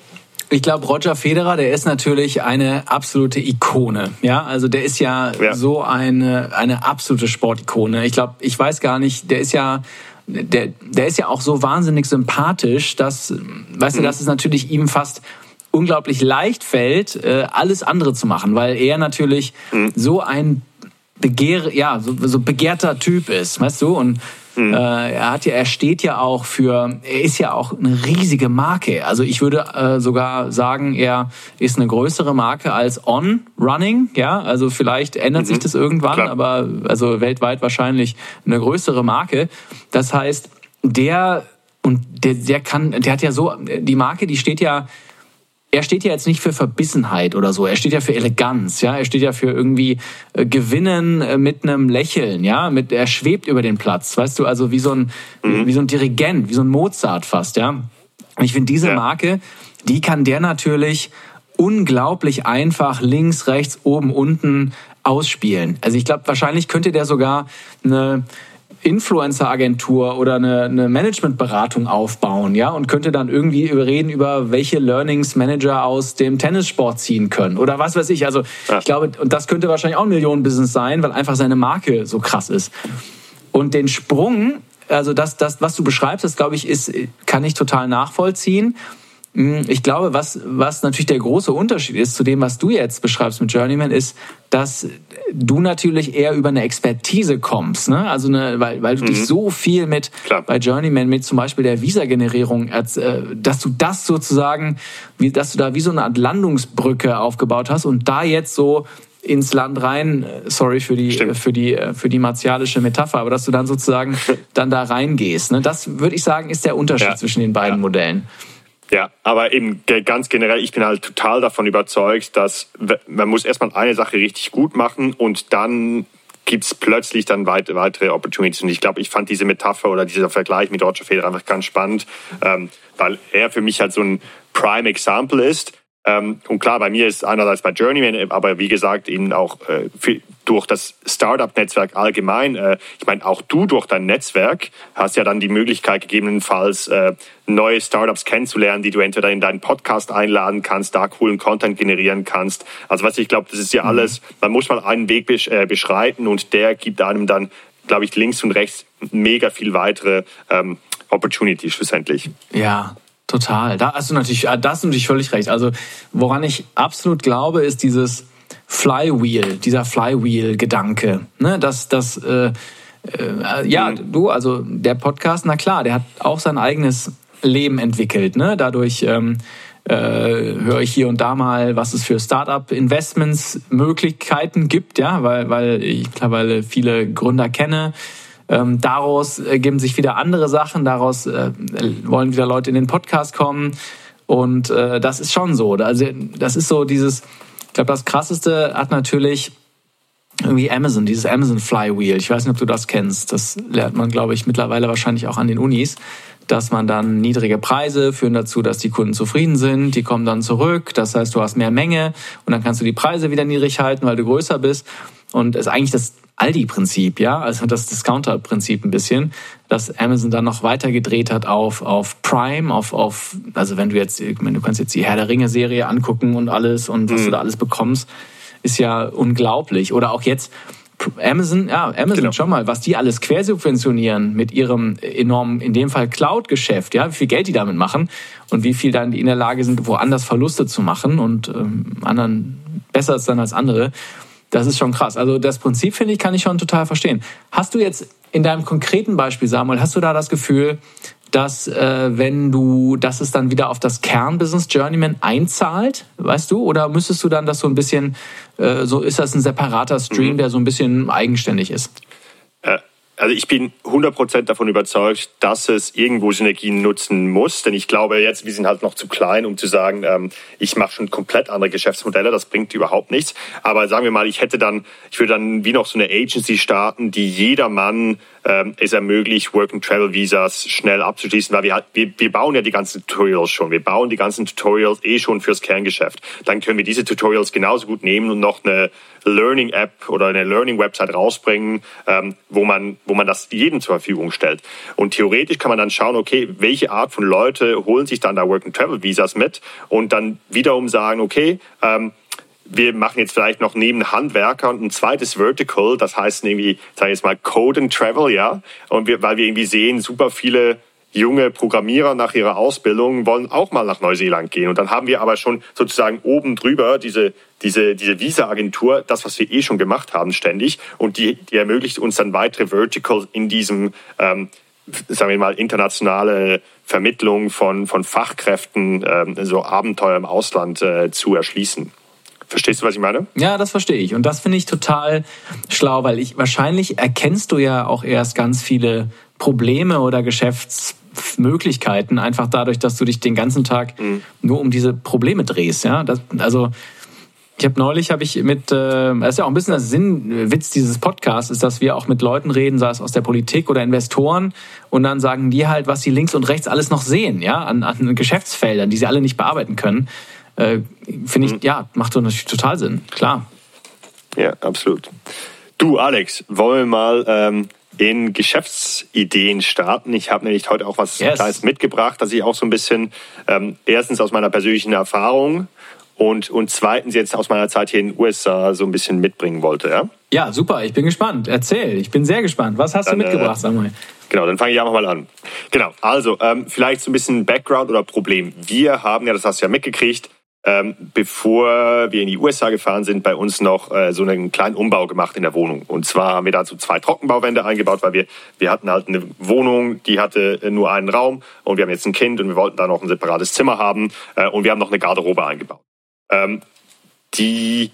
ich glaube, Roger Federer, der ist natürlich eine absolute Ikone. Ja, also der ist ja, ja. so eine, eine absolute Sportikone. Ich glaube, ich weiß gar nicht, der ist ja, der, der ist ja auch so wahnsinnig sympathisch, dass, weißt mhm. du, dass es natürlich ihm fast unglaublich leicht fällt, äh, alles andere zu machen, weil er natürlich mhm. so ein Begehr, ja, so, so begehrter Typ ist, weißt du? Und mhm. er hat ja, er steht ja auch für, er ist ja auch eine riesige Marke. Also ich würde äh, sogar sagen, er ist eine größere Marke als On Running, ja. Also vielleicht ändert mhm. sich das irgendwann, Klar. aber also weltweit wahrscheinlich eine größere Marke. Das heißt, der und der, der kann, der hat ja so, die Marke, die steht ja er steht ja jetzt nicht für Verbissenheit oder so. Er steht ja für Eleganz, ja. Er steht ja für irgendwie äh, Gewinnen äh, mit einem Lächeln, ja. Mit, er schwebt über den Platz, weißt du, also wie so ein, mhm. wie so ein Dirigent, wie so ein Mozart fast, ja. Und ich finde diese ja. Marke, die kann der natürlich unglaublich einfach links, rechts, oben, unten ausspielen. Also ich glaube, wahrscheinlich könnte der sogar eine Influencer-Agentur oder eine, eine Managementberatung aufbauen, ja, und könnte dann irgendwie reden über welche Learnings Manager aus dem Tennissport ziehen können oder was weiß ich. Also ich glaube, und das könnte wahrscheinlich auch ein Millionenbusiness sein, weil einfach seine Marke so krass ist. Und den Sprung, also das, das, was du beschreibst, das glaube ich, ist, kann ich total nachvollziehen. Hm, ich glaube, was, was natürlich der große Unterschied ist zu dem, was du jetzt beschreibst mit Journeyman, ist, dass du natürlich eher über eine Expertise kommst. Ne? Also eine, weil, weil du mhm. dich so viel mit Klar. bei Journeyman, mit zum Beispiel der Visa-Generierung, äh, dass du das sozusagen, wie, dass du da wie so eine Art Landungsbrücke aufgebaut hast und da jetzt so ins Land rein, äh, sorry für die, Stimmt. für die, äh, für die martialische Metapher, aber dass du dann sozusagen dann da reingehst. Ne? Das würde ich sagen, ist der Unterschied ja. zwischen den beiden ja. Modellen. Ja, aber eben ganz generell, ich bin halt total davon überzeugt, dass man muss erstmal eine Sache richtig gut machen und dann gibt es plötzlich dann weitere Opportunities. Und ich glaube, ich fand diese Metapher oder dieser Vergleich mit Roger Federer einfach ganz spannend, ähm, weil er für mich halt so ein Prime Example ist. Ähm, und klar, bei mir ist einerseits bei Journeyman, aber wie gesagt, eben auch äh, durch das Startup-Netzwerk allgemein. Äh, ich meine, auch du durch dein Netzwerk hast ja dann die Möglichkeit, gegebenenfalls äh, neue Startups kennenzulernen, die du entweder in deinen Podcast einladen kannst, da coolen Content generieren kannst. Also was ich glaube, das ist ja mhm. alles, man muss mal einen Weg beschreiten und der gibt einem dann, glaube ich, links und rechts mega viel weitere ähm, Opportunities schlussendlich. Ja, Total. Da hast du natürlich, ah, da hast du natürlich völlig recht. Also, woran ich absolut glaube, ist dieses Flywheel, dieser Flywheel-Gedanke. Ne? Dass, dass äh, äh, ja, mhm. du, also der Podcast, na klar, der hat auch sein eigenes Leben entwickelt. Ne? Dadurch ähm, äh, höre ich hier und da mal, was es für Startup-Investments Möglichkeiten gibt, ja, weil, weil ich mittlerweile viele Gründer kenne ähm, daraus ergeben sich wieder andere Sachen, daraus äh, wollen wieder Leute in den Podcast kommen. Und äh, das ist schon so. Also das ist so dieses, ich glaube, das krasseste hat natürlich irgendwie Amazon, dieses Amazon Flywheel. Ich weiß nicht, ob du das kennst. Das lernt man, glaube ich, mittlerweile wahrscheinlich auch an den Unis, dass man dann niedrige Preise führen dazu, dass die Kunden zufrieden sind. Die kommen dann zurück. Das heißt, du hast mehr Menge und dann kannst du die Preise wieder niedrig halten, weil du größer bist. Und es ist eigentlich das Aldi-Prinzip, ja, also das Discounter-Prinzip ein bisschen, dass Amazon dann noch weiter gedreht hat auf, auf Prime, auf, auf, also wenn du jetzt, wenn du kannst jetzt die Herr der Ringe-Serie angucken und alles und was mhm. du da alles bekommst, ist ja unglaublich. Oder auch jetzt Amazon, ja, Amazon, genau. schau mal, was die alles quersubventionieren mit ihrem enormen, in dem Fall Cloud-Geschäft, ja, wie viel Geld die damit machen und wie viel dann die in der Lage sind, woanders Verluste zu machen und ähm, anderen besser ist dann als andere. Das ist schon krass. Also das Prinzip, finde ich, kann ich schon total verstehen. Hast du jetzt in deinem konkreten Beispiel, Samuel, hast du da das Gefühl, dass äh, wenn du, dass es dann wieder auf das Kernbusiness Journeyman einzahlt, weißt du? Oder müsstest du dann das so ein bisschen, äh, so ist das ein separater Stream, mhm. der so ein bisschen eigenständig ist? Äh, also ich bin 100% davon überzeugt, dass es irgendwo Synergien nutzen muss. Denn ich glaube jetzt, wir sind halt noch zu klein, um zu sagen, ähm, ich mache schon komplett andere Geschäftsmodelle. Das bringt überhaupt nichts. Aber sagen wir mal, ich hätte dann, ich würde dann wie noch so eine Agency starten, die jedermann ähm, es ermöglicht, Work-and-Travel-Visas schnell abzuschließen, weil wir, halt, wir, wir bauen ja die ganzen Tutorials schon. Wir bauen die ganzen Tutorials eh schon fürs Kerngeschäft. Dann können wir diese Tutorials genauso gut nehmen und noch eine Learning-App oder eine Learning-Website rausbringen, ähm, wo, man, wo man das jedem zur Verfügung stellt. Und theoretisch kann man dann schauen, okay, welche Art von Leute holen sich dann da Work-and-Travel-Visas mit und dann wiederum sagen, okay, ähm, wir machen jetzt vielleicht noch neben Handwerker ein zweites Vertical, das heißt irgendwie, sage ich jetzt mal, Code and Travel, ja. Und wir, weil wir irgendwie sehen, super viele junge Programmierer nach ihrer Ausbildung wollen auch mal nach Neuseeland gehen. Und dann haben wir aber schon sozusagen oben drüber diese, diese, diese Visa-Agentur, das, was wir eh schon gemacht haben, ständig. Und die, die ermöglicht uns dann weitere Verticals in diesem, ähm, sagen wir mal, internationale Vermittlung von, von Fachkräften, ähm, so Abenteuer im Ausland äh, zu erschließen. Verstehst du, was ich meine? Ja, das verstehe ich. Und das finde ich total schlau, weil ich wahrscheinlich erkennst du ja auch erst ganz viele Probleme oder Geschäftsmöglichkeiten einfach dadurch, dass du dich den ganzen Tag mhm. nur um diese Probleme drehst. Ja, das, also ich habe neulich habe ich mit, äh, das ist ja auch ein bisschen der Sinnwitz dieses Podcasts, ist, dass wir auch mit Leuten reden, sei es aus der Politik oder Investoren, und dann sagen die halt, was sie links und rechts alles noch sehen, ja, an, an Geschäftsfeldern, die sie alle nicht bearbeiten können. Äh, Finde ich, mhm. ja, macht so natürlich total Sinn, klar. Ja, absolut. Du, Alex, wollen wir mal ähm, in Geschäftsideen starten? Ich habe nämlich heute auch was yes. Kleines mitgebracht, dass ich auch so ein bisschen ähm, erstens aus meiner persönlichen Erfahrung und, und zweitens jetzt aus meiner Zeit hier in den USA so ein bisschen mitbringen wollte. Ja? Ja, super. Ich bin gespannt. Erzähl. Ich bin sehr gespannt. Was hast dann, du mitgebracht, äh, Samuel? Genau, dann fange ich einfach mal an. Genau, also ähm, vielleicht so ein bisschen Background oder Problem. Wir haben ja, das hast du ja mitgekriegt, ähm, bevor wir in die USA gefahren sind, bei uns noch äh, so einen kleinen Umbau gemacht in der Wohnung. Und zwar haben wir dazu zwei Trockenbauwände eingebaut, weil wir, wir hatten halt eine Wohnung, die hatte äh, nur einen Raum und wir haben jetzt ein Kind und wir wollten da noch ein separates Zimmer haben äh, und wir haben noch eine Garderobe eingebaut. Ähm, die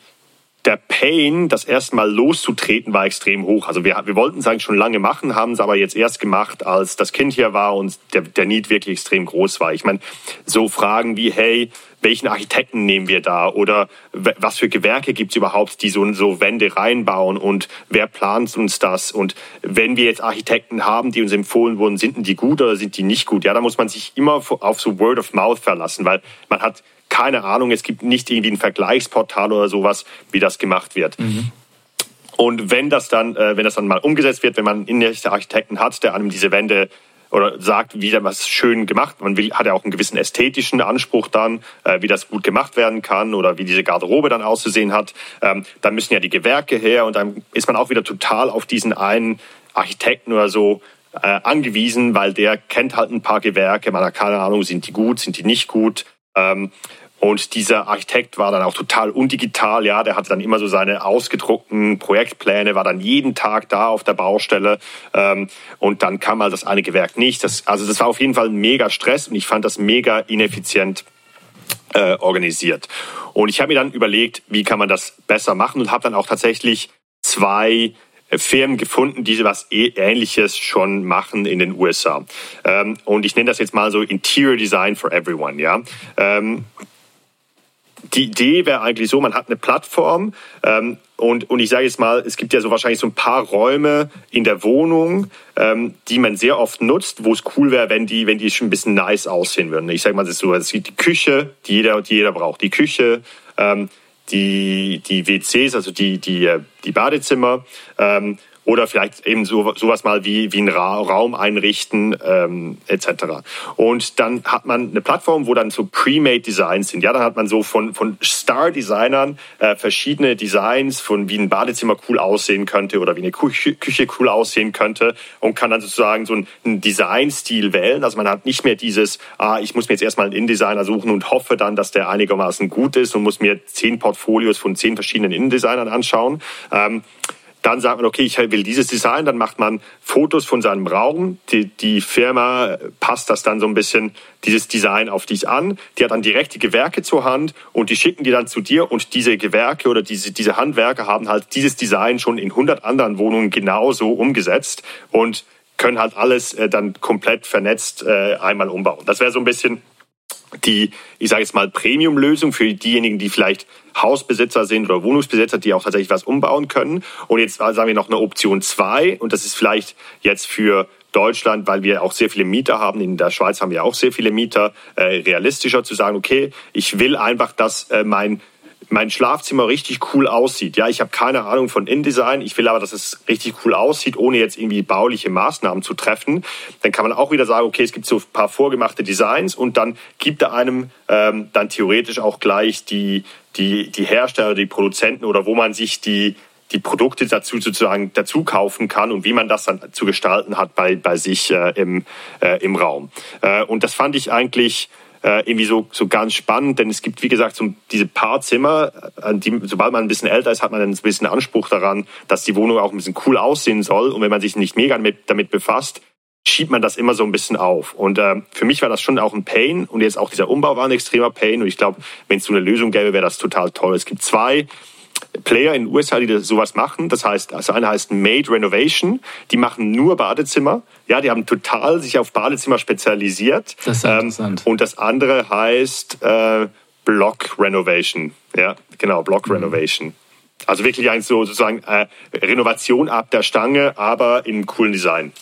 der Pain, das erste Mal loszutreten, war extrem hoch. Also wir, wir wollten es eigentlich schon lange machen, haben es aber jetzt erst gemacht, als das Kind hier war und der, der Need wirklich extrem groß war. Ich meine, so Fragen wie, hey, welchen Architekten nehmen wir da oder was für Gewerke gibt es überhaupt, die so, so Wände reinbauen und wer plant uns das und wenn wir jetzt Architekten haben, die uns empfohlen wurden, sind die gut oder sind die nicht gut? Ja, da muss man sich immer auf so Word of Mouth verlassen, weil man hat keine Ahnung, es gibt nicht irgendwie ein Vergleichsportal oder sowas, wie das gemacht wird. Mhm. Und wenn das dann, äh, wenn das dann mal umgesetzt wird, wenn man einen Architekten hat, der einem diese Wände oder sagt, wie da was schön gemacht. Man will, hat ja auch einen gewissen ästhetischen Anspruch dann, äh, wie das gut gemacht werden kann oder wie diese Garderobe dann auszusehen hat. Ähm, dann müssen ja die Gewerke her und dann ist man auch wieder total auf diesen einen Architekten oder so äh, angewiesen, weil der kennt halt ein paar Gewerke. Man hat keine Ahnung, sind die gut, sind die nicht gut. Ähm, und dieser Architekt war dann auch total undigital, ja, der hatte dann immer so seine ausgedruckten Projektpläne, war dann jeden Tag da auf der Baustelle ähm, und dann kam mal das eine Gewerk nicht. Das, also das war auf jeden Fall ein mega Stress und ich fand das mega ineffizient äh, organisiert. Und ich habe mir dann überlegt, wie kann man das besser machen und habe dann auch tatsächlich zwei äh, Firmen gefunden, die was Ähnliches schon machen in den USA. Ähm, und ich nenne das jetzt mal so Interior Design for Everyone. Ja, ähm, die Idee wäre eigentlich so, man hat eine Plattform ähm, und, und ich sage jetzt mal, es gibt ja so wahrscheinlich so ein paar Räume in der Wohnung, ähm, die man sehr oft nutzt, wo es cool wäre, wenn die, wenn die schon ein bisschen nice aussehen würden. Ich sage mal, das ist so, es gibt die Küche, die jeder, die jeder braucht. Die Küche, ähm, die, die WCs, also die, die, äh, die Badezimmer, ähm, oder vielleicht eben so sowas mal wie wie ein Ra Raum einrichten ähm, etc. Und dann hat man eine Plattform, wo dann so pre-made Designs sind. Ja, dann hat man so von von Star-Designern äh, verschiedene Designs von wie ein Badezimmer cool aussehen könnte oder wie eine Küche, Küche cool aussehen könnte und kann dann sozusagen so einen Designstil wählen. Also man hat nicht mehr dieses, ah, ich muss mir jetzt erstmal einen Innendesigner suchen und hoffe dann, dass der einigermaßen gut ist und muss mir zehn Portfolios von zehn verschiedenen Innendesignern anschauen. Ähm, dann sagt man, okay, ich will dieses Design, dann macht man Fotos von seinem Raum. Die, die Firma passt das dann so ein bisschen, dieses Design auf dich an. Die hat dann direkt die Gewerke zur Hand und die schicken die dann zu dir und diese Gewerke oder diese, diese Handwerker haben halt dieses Design schon in 100 anderen Wohnungen genauso umgesetzt und können halt alles äh, dann komplett vernetzt äh, einmal umbauen. Das wäre so ein bisschen die, ich sage jetzt mal, Premium-Lösung für diejenigen, die vielleicht Hausbesitzer sind oder Wohnungsbesitzer, die auch tatsächlich was umbauen können. Und jetzt sagen wir noch eine Option zwei und das ist vielleicht jetzt für Deutschland, weil wir auch sehr viele Mieter haben. In der Schweiz haben wir auch sehr viele Mieter. Äh, realistischer zu sagen, okay, ich will einfach, dass äh, mein mein Schlafzimmer richtig cool aussieht. Ja, ich habe keine Ahnung von InDesign, ich will aber, dass es richtig cool aussieht, ohne jetzt irgendwie bauliche Maßnahmen zu treffen. Dann kann man auch wieder sagen, okay, es gibt so ein paar vorgemachte Designs und dann gibt er einem ähm, dann theoretisch auch gleich die, die, die Hersteller, die Produzenten oder wo man sich die die Produkte dazu sozusagen dazu kaufen kann und wie man das dann zu gestalten hat bei, bei sich äh, im, äh, im Raum. Äh, und das fand ich eigentlich äh, irgendwie so, so ganz spannend, denn es gibt, wie gesagt, so diese paar Zimmer, an die, sobald man ein bisschen älter ist, hat man ein bisschen Anspruch daran, dass die Wohnung auch ein bisschen cool aussehen soll. Und wenn man sich nicht mega damit, damit befasst, schiebt man das immer so ein bisschen auf. Und äh, für mich war das schon auch ein Pain und jetzt auch dieser Umbau war ein extremer Pain. Und ich glaube, wenn es so eine Lösung gäbe, wäre das total toll. Es gibt zwei Player in den USA, die sowas machen. Das heißt, das eine heißt Made Renovation. Die machen nur Badezimmer. Ja, die haben total sich auf Badezimmer spezialisiert. Das ist ähm, interessant. Und das andere heißt äh, Block Renovation. Ja, genau, Block mhm. Renovation. Also wirklich eigentlich so sozusagen äh, Renovation ab der Stange, aber in einem coolen Design.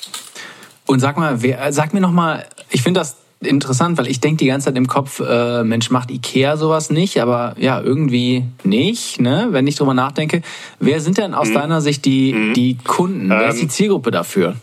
Und sag mal, wer, sag mir noch mal, ich finde das interessant, weil ich denke die ganze Zeit im Kopf, äh, Mensch, macht Ikea sowas nicht, aber ja, irgendwie nicht, ne? wenn ich drüber nachdenke. Wer sind denn aus mhm. deiner Sicht die, mhm. die Kunden? Wer ist die ähm, Zielgruppe dafür?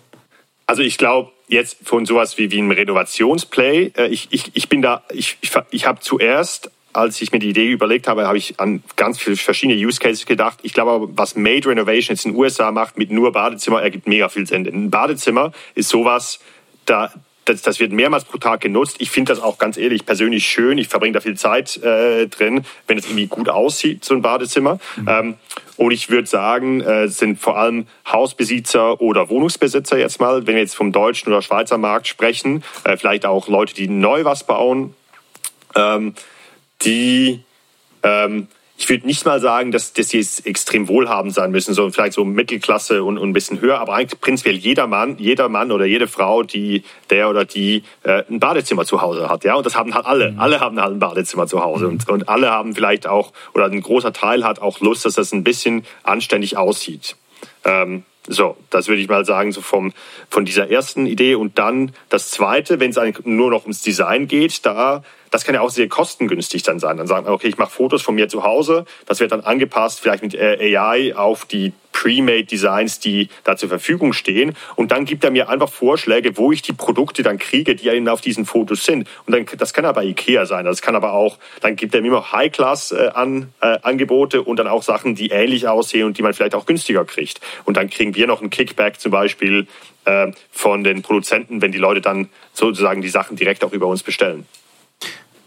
Also ich glaube, jetzt von sowas wie, wie einem Renovationsplay, äh, ich, ich, ich bin da, ich, ich, ich habe zuerst als ich mir die Idee überlegt habe, habe ich an ganz viele verschiedene Use Cases gedacht. Ich glaube was Made Renovation jetzt in den USA macht mit nur Badezimmer, ergibt mega viel Sinn. Ein Badezimmer ist sowas, da, das, das wird mehrmals pro Tag genutzt. Ich finde das auch ganz ehrlich persönlich schön. Ich verbringe da viel Zeit äh, drin, wenn es irgendwie gut aussieht, so ein Badezimmer. Mhm. Ähm, und ich würde sagen, äh, sind vor allem Hausbesitzer oder Wohnungsbesitzer jetzt mal, wenn wir jetzt vom deutschen oder Schweizer Markt sprechen, äh, vielleicht auch Leute, die neu was bauen, ähm, die ähm, ich würde nicht mal sagen, dass, dass die jetzt extrem wohlhabend sein müssen, sondern vielleicht so Mittelklasse und, und ein bisschen höher. Aber eigentlich prinzipiell jeder Mann, jeder Mann oder jede Frau, die der oder die äh, ein Badezimmer zu Hause hat. Ja, und das haben halt alle. Mhm. Alle haben halt ein Badezimmer zu Hause. Mhm. Und, und alle haben vielleicht auch, oder ein großer Teil hat auch Lust, dass das ein bisschen anständig aussieht. Ähm, so, das würde ich mal sagen, so vom, von dieser ersten Idee. Und dann das zweite, wenn es nur noch ums Design geht, da das kann ja auch sehr kostengünstig dann sein. Dann sagen wir, okay, ich mache Fotos von mir zu Hause. Das wird dann angepasst, vielleicht mit AI auf die pre-made Designs, die da zur Verfügung stehen. Und dann gibt er mir einfach Vorschläge, wo ich die Produkte dann kriege, die eben auf diesen Fotos sind. Und dann, das kann aber Ikea sein. Das kann aber auch, dann gibt er mir immer High-Class-Angebote äh, äh, und dann auch Sachen, die ähnlich aussehen und die man vielleicht auch günstiger kriegt. Und dann kriegen wir noch einen Kickback zum Beispiel äh, von den Produzenten, wenn die Leute dann sozusagen die Sachen direkt auch über uns bestellen.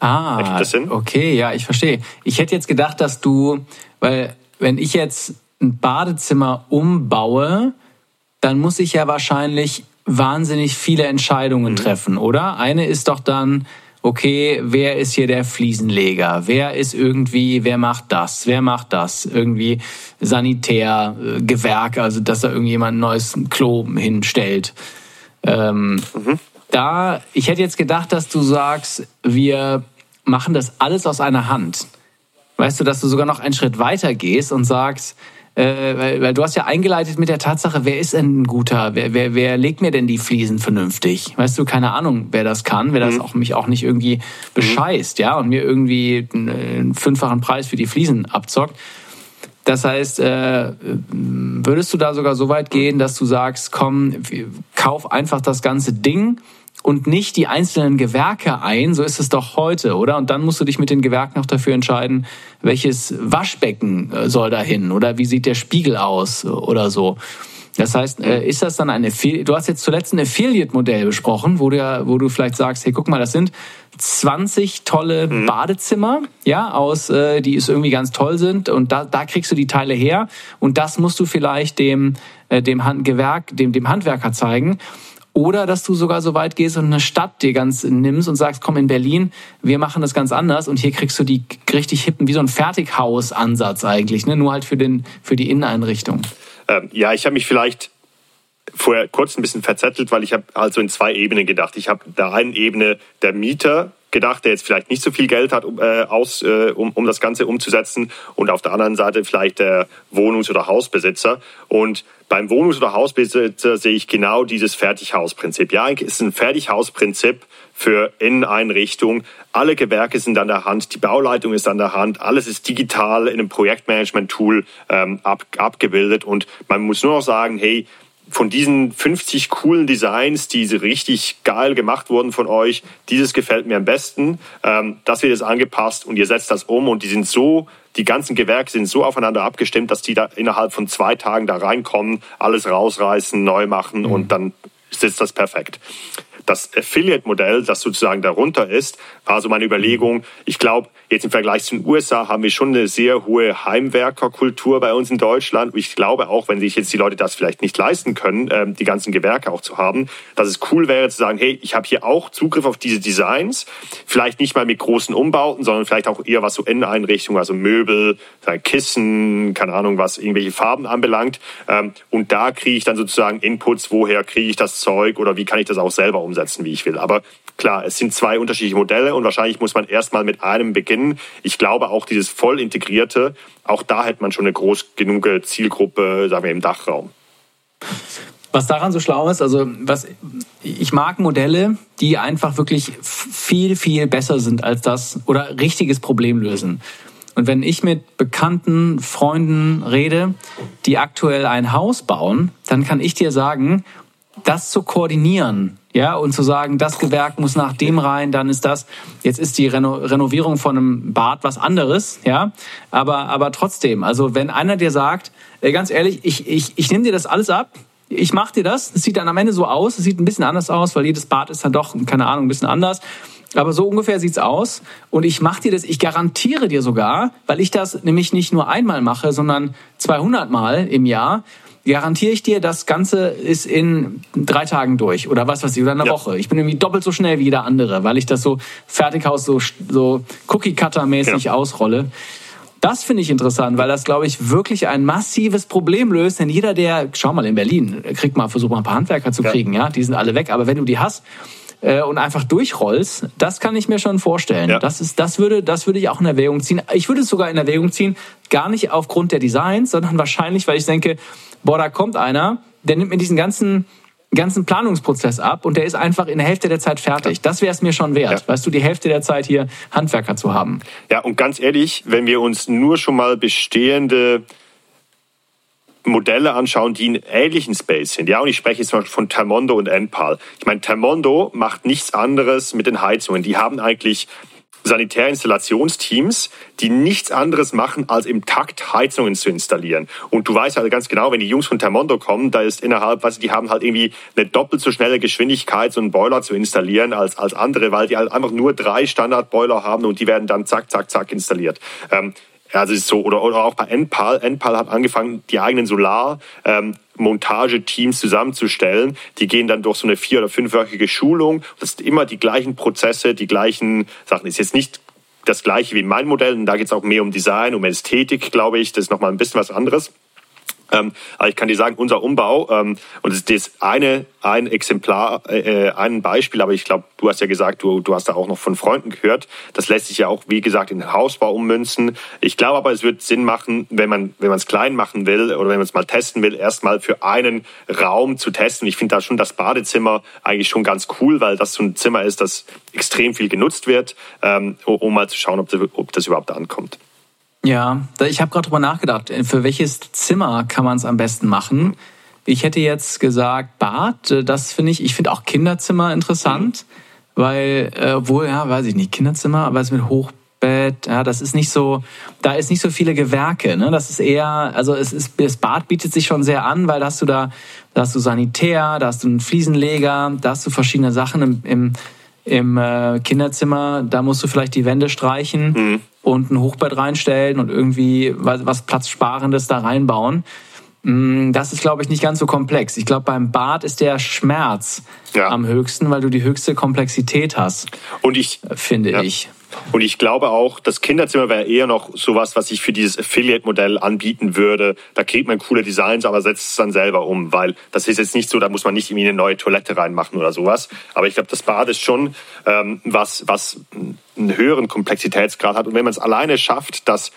Ah, okay, ja, ich verstehe. Ich hätte jetzt gedacht, dass du, weil wenn ich jetzt ein Badezimmer umbaue, dann muss ich ja wahrscheinlich wahnsinnig viele Entscheidungen mhm. treffen, oder? Eine ist doch dann, okay, wer ist hier der Fliesenleger? Wer ist irgendwie, wer macht das? Wer macht das? Irgendwie Sanitär, äh, Gewerk, also dass da irgendjemand ein neues Klo hinstellt. Ähm, mhm. Da, ich hätte jetzt gedacht, dass du sagst, wir machen das alles aus einer Hand. Weißt du, dass du sogar noch einen Schritt weiter gehst und sagst, äh, weil, weil, du hast ja eingeleitet mit der Tatsache, wer ist denn ein guter, wer, wer, wer legt mir denn die Fliesen vernünftig? Weißt du, keine Ahnung, wer das kann, wer das mhm. auch mich auch nicht irgendwie bescheißt, ja, und mir irgendwie einen, einen fünffachen Preis für die Fliesen abzockt. Das heißt, äh, würdest du da sogar so weit gehen, dass du sagst, komm, kauf einfach das ganze Ding und nicht die einzelnen Gewerke ein, so ist es doch heute, oder? Und dann musst du dich mit den Gewerken auch dafür entscheiden, welches Waschbecken äh, soll da hin oder wie sieht der Spiegel aus oder so. Das heißt, äh, ist das dann ein Affiliate? Du hast jetzt zuletzt ein Affiliate-Modell besprochen, wo du, ja, wo du vielleicht sagst, hey, guck mal, das sind 20 tolle mhm. Badezimmer, ja, aus, äh, die es irgendwie ganz toll sind und da, da kriegst du die Teile her und das musst du vielleicht dem, dem Gewerk, dem, dem Handwerker zeigen. Oder dass du sogar so weit gehst und eine Stadt dir ganz nimmst und sagst, komm in Berlin, wir machen das ganz anders und hier kriegst du die richtig hippen, wie so ein Fertighaus-Ansatz eigentlich, ne? nur halt für, den, für die Inneneinrichtung. Ähm, ja, ich habe mich vielleicht vorher kurz ein bisschen verzettelt, weil ich habe also in zwei Ebenen gedacht. Ich habe da einen Ebene der Mieter gedacht, der jetzt vielleicht nicht so viel Geld hat, um, äh, aus, äh, um, um das Ganze umzusetzen und auf der anderen Seite vielleicht der Wohnungs- oder Hausbesitzer. Und beim Wohnungs- oder Hausbesitzer sehe ich genau dieses Fertighausprinzip. Ja, es ist ein Fertighausprinzip für Inneneinrichtung. Alle Gewerke sind an der Hand, die Bauleitung ist an der Hand, alles ist digital in einem Projektmanagement-Tool ähm, ab, abgebildet und man muss nur noch sagen, hey, von diesen 50 coolen Designs, die richtig geil gemacht wurden von euch, dieses gefällt mir am besten. Ähm, das wird jetzt angepasst und ihr setzt das um und die sind so, die ganzen Gewerke sind so aufeinander abgestimmt, dass die da innerhalb von zwei Tagen da reinkommen, alles rausreißen, neu machen mhm. und dann sitzt das perfekt. Das Affiliate-Modell, das sozusagen darunter ist, war so meine Überlegung. Ich glaube, jetzt im Vergleich zu den USA haben wir schon eine sehr hohe Heimwerkerkultur bei uns in Deutschland. Ich glaube auch, wenn sich jetzt die Leute das vielleicht nicht leisten können, ähm, die ganzen Gewerke auch zu haben, dass es cool wäre zu sagen, hey, ich habe hier auch Zugriff auf diese Designs. Vielleicht nicht mal mit großen Umbauten, sondern vielleicht auch eher was so Inneneinrichtungen, also Möbel, Kissen, keine Ahnung, was irgendwelche Farben anbelangt. Ähm, und da kriege ich dann sozusagen Inputs, woher kriege ich das Zeug oder wie kann ich das auch selber umsetzen umsetzen, wie ich will. Aber klar, es sind zwei unterschiedliche Modelle und wahrscheinlich muss man erstmal mit einem beginnen. Ich glaube auch dieses voll integrierte, auch da hätte man schon eine groß genug Zielgruppe, sagen wir, im Dachraum. Was daran so schlau ist, also was ich mag Modelle, die einfach wirklich viel, viel besser sind als das oder richtiges Problem lösen. Und wenn ich mit bekannten Freunden rede, die aktuell ein Haus bauen, dann kann ich dir sagen, das zu koordinieren ja, und zu sagen, das Gewerk muss nach dem rein, dann ist das, jetzt ist die Reno Renovierung von einem Bad was anderes, ja, aber, aber trotzdem, also wenn einer dir sagt, äh, ganz ehrlich, ich, ich, ich nehme dir das alles ab, ich mache dir das, es sieht dann am Ende so aus, es sieht ein bisschen anders aus, weil jedes Bad ist dann doch, keine Ahnung, ein bisschen anders, aber so ungefähr sieht's aus. Und ich mache dir das, ich garantiere dir sogar, weil ich das nämlich nicht nur einmal mache, sondern 200 Mal im Jahr, garantiere ich dir, das Ganze ist in drei Tagen durch oder was weiß ich, oder einer ja. Woche. Ich bin irgendwie doppelt so schnell wie jeder andere, weil ich das so Fertighaus so, so Cookie-Cutter-mäßig ja. ausrolle. Das finde ich interessant, weil das, glaube ich, wirklich ein massives Problem löst. Denn jeder, der, schau mal, in Berlin, kriegt mal, versuch mal ein paar Handwerker zu kriegen, ja, ja? die sind alle weg. Aber wenn du die hast, äh, und einfach durchrollst, das kann ich mir schon vorstellen. Ja. Das, ist, das, würde, das würde ich auch in Erwägung ziehen. Ich würde es sogar in Erwägung ziehen, gar nicht aufgrund der Designs, sondern wahrscheinlich, weil ich denke, boah, da kommt einer, der nimmt mir diesen ganzen ganzen Planungsprozess ab und der ist einfach in der Hälfte der Zeit fertig. Das wäre es mir schon wert, ja. weißt du, die Hälfte der Zeit hier Handwerker zu haben. Ja, und ganz ehrlich, wenn wir uns nur schon mal bestehende Modelle anschauen, die in ähnlichen Space sind. Ja, und ich spreche jetzt mal von Termondo und Enpal. Ich meine, Termondo macht nichts anderes mit den Heizungen. Die haben eigentlich Sanitärinstallationsteams, die nichts anderes machen, als im Takt Heizungen zu installieren. Und du weißt halt ganz genau, wenn die Jungs von Termondo kommen, da ist innerhalb, du, die haben halt irgendwie eine doppelt so schnelle Geschwindigkeit, so einen Boiler zu installieren als, als andere, weil die halt einfach nur drei Standardboiler haben und die werden dann zack, zack, zack installiert. Ähm, also ist so, oder, oder auch bei Enpal. Enpal hat angefangen, die eigenen Solar, ähm, Montageteams zusammenzustellen. Die gehen dann durch so eine vier- oder fünfwöchige Schulung. Das sind immer die gleichen Prozesse, die gleichen Sachen. Ist jetzt nicht das gleiche wie mein Modell. Und da geht es auch mehr um Design, um Ästhetik, glaube ich. Das ist nochmal ein bisschen was anderes. Ähm, aber ich kann dir sagen, unser Umbau, ähm, und das ist eine, ein Exemplar, äh, äh, ein Beispiel, aber ich glaube, du hast ja gesagt, du, du hast da auch noch von Freunden gehört. Das lässt sich ja auch, wie gesagt, in den Hausbau ummünzen. Ich glaube aber, es wird Sinn machen, wenn man wenn man es klein machen will oder wenn man es mal testen will, erstmal für einen Raum zu testen. Ich finde da schon das Badezimmer eigentlich schon ganz cool, weil das so ein Zimmer ist, das extrem viel genutzt wird, ähm, um mal zu schauen, ob das, ob das überhaupt ankommt. Ja, ich habe gerade drüber nachgedacht, für welches Zimmer kann man es am besten machen? Ich hätte jetzt gesagt Bad, äh, das finde ich, ich finde auch Kinderzimmer interessant, mhm. weil, äh, wohl, ja, weiß ich nicht, Kinderzimmer, aber es mit Hochbett, ja, das ist nicht so, da ist nicht so viele Gewerke, ne? Das ist eher, also es ist, das Bad bietet sich schon sehr an, weil da hast du da, da hast du Sanitär, da hast du einen Fliesenleger, da hast du verschiedene Sachen im, im im äh, Kinderzimmer, da musst du vielleicht die Wände streichen mhm. Und ein Hochbett reinstellen und irgendwie was, was Platzsparendes da reinbauen. Mm, das ist, glaube ich, nicht ganz so komplex. Ich glaube, beim Bad ist der Schmerz ja. am höchsten, weil du die höchste Komplexität hast. Und ich finde ja. ich. Und ich glaube auch, das Kinderzimmer wäre eher noch sowas, was ich für dieses Affiliate-Modell anbieten würde. Da kriegt man coole Designs, aber setzt es dann selber um, weil das ist jetzt nicht so, da muss man nicht irgendwie eine neue Toilette reinmachen oder sowas. Aber ich glaube, das Bad ist schon ähm, was, was einen höheren Komplexitätsgrad hat. Und wenn man es alleine schafft, dass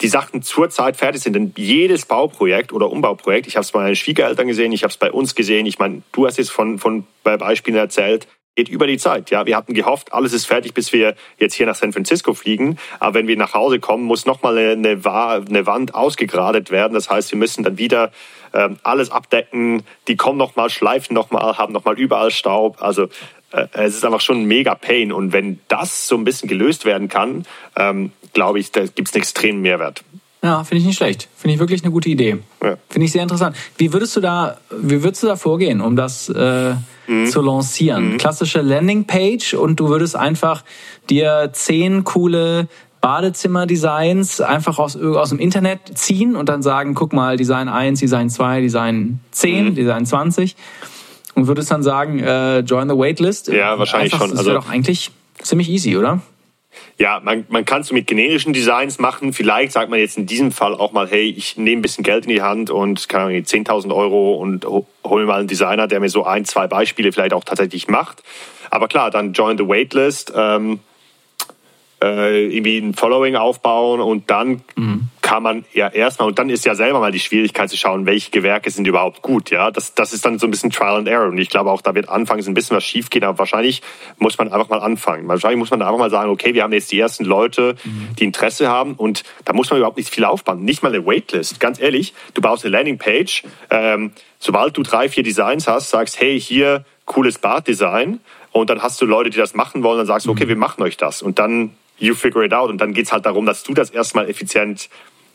die Sachen zurzeit fertig sind. Denn jedes Bauprojekt oder Umbauprojekt, ich habe es bei meinen Schwiegereltern gesehen, ich habe es bei uns gesehen, ich meine, du hast jetzt von, von Beispielen erzählt, geht über die Zeit. Ja, wir hatten gehofft, alles ist fertig, bis wir jetzt hier nach San Francisco fliegen. Aber wenn wir nach Hause kommen, muss nochmal eine, eine Wand ausgegradet werden. Das heißt, wir müssen dann wieder ähm, alles abdecken. Die kommen nochmal, schleifen nochmal, haben nochmal überall Staub. Also äh, es ist einfach schon ein mega Pain. Und wenn das so ein bisschen gelöst werden kann, ähm, glaube ich, da gibt es einen extremen Mehrwert. Ja, finde ich nicht schlecht. Finde ich wirklich eine gute Idee. Ja. Finde ich sehr interessant. Wie würdest du da, wie würdest du da vorgehen, um das äh, mhm. zu lancieren? Mhm. Klassische Landingpage und du würdest einfach dir zehn coole Badezimmer-Designs einfach aus, aus dem Internet ziehen und dann sagen, guck mal, Design 1, Design 2, Design 10, mhm. Design 20 und würdest dann sagen, äh, join the waitlist. Ja, wahrscheinlich einfach, schon. Das wäre also, doch eigentlich ziemlich easy, oder? Ja, man, man kann es mit generischen Designs machen. Vielleicht sagt man jetzt in diesem Fall auch mal, hey, ich nehme ein bisschen Geld in die Hand und kann 10.000 Euro und hole mir mal einen Designer, der mir so ein, zwei Beispiele vielleicht auch tatsächlich macht. Aber klar, dann join the waitlist. Ähm, äh, irgendwie ein Following aufbauen und dann mhm. kann man ja erstmal, und dann ist ja selber mal die Schwierigkeit zu schauen, welche Gewerke sind überhaupt gut, ja. Das, das ist dann so ein bisschen Trial and Error. Und ich glaube auch, da wird anfangs ein bisschen was schief gehen, aber wahrscheinlich muss man einfach mal anfangen. Wahrscheinlich muss man einfach mal sagen, okay, wir haben jetzt die ersten Leute, mhm. die Interesse haben und da muss man überhaupt nicht viel aufbauen. Nicht mal eine Waitlist. Ganz ehrlich, du baust eine Landingpage, ähm, sobald du drei, vier Designs hast, sagst, hey, hier cooles Baddesign und dann hast du Leute, die das machen wollen, dann sagst du, okay, wir machen euch das und dann you figure it out und dann geht's halt darum, dass du das erstmal effizient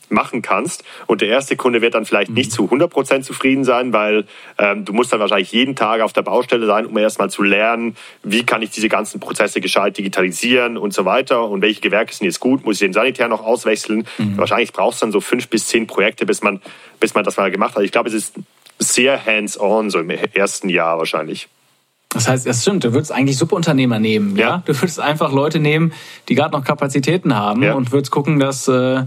machen kannst. Und der erste Kunde wird dann vielleicht nicht zu 100% zufrieden sein, weil ähm, du musst dann wahrscheinlich jeden Tag auf der Baustelle sein, um erstmal zu lernen, wie kann ich diese ganzen Prozesse gescheit digitalisieren und so weiter und welche Gewerke sind jetzt gut, muss ich den Sanitär noch auswechseln. Mhm. Wahrscheinlich brauchst du dann so fünf bis zehn Projekte, bis man, bis man das mal gemacht hat. Ich glaube, es ist sehr hands-on, so im ersten Jahr wahrscheinlich. Das heißt, es stimmt, du würdest eigentlich Subunternehmer nehmen, ja? ja? Du würdest einfach Leute nehmen, die gerade noch Kapazitäten haben ja. und würdest gucken, dass, äh,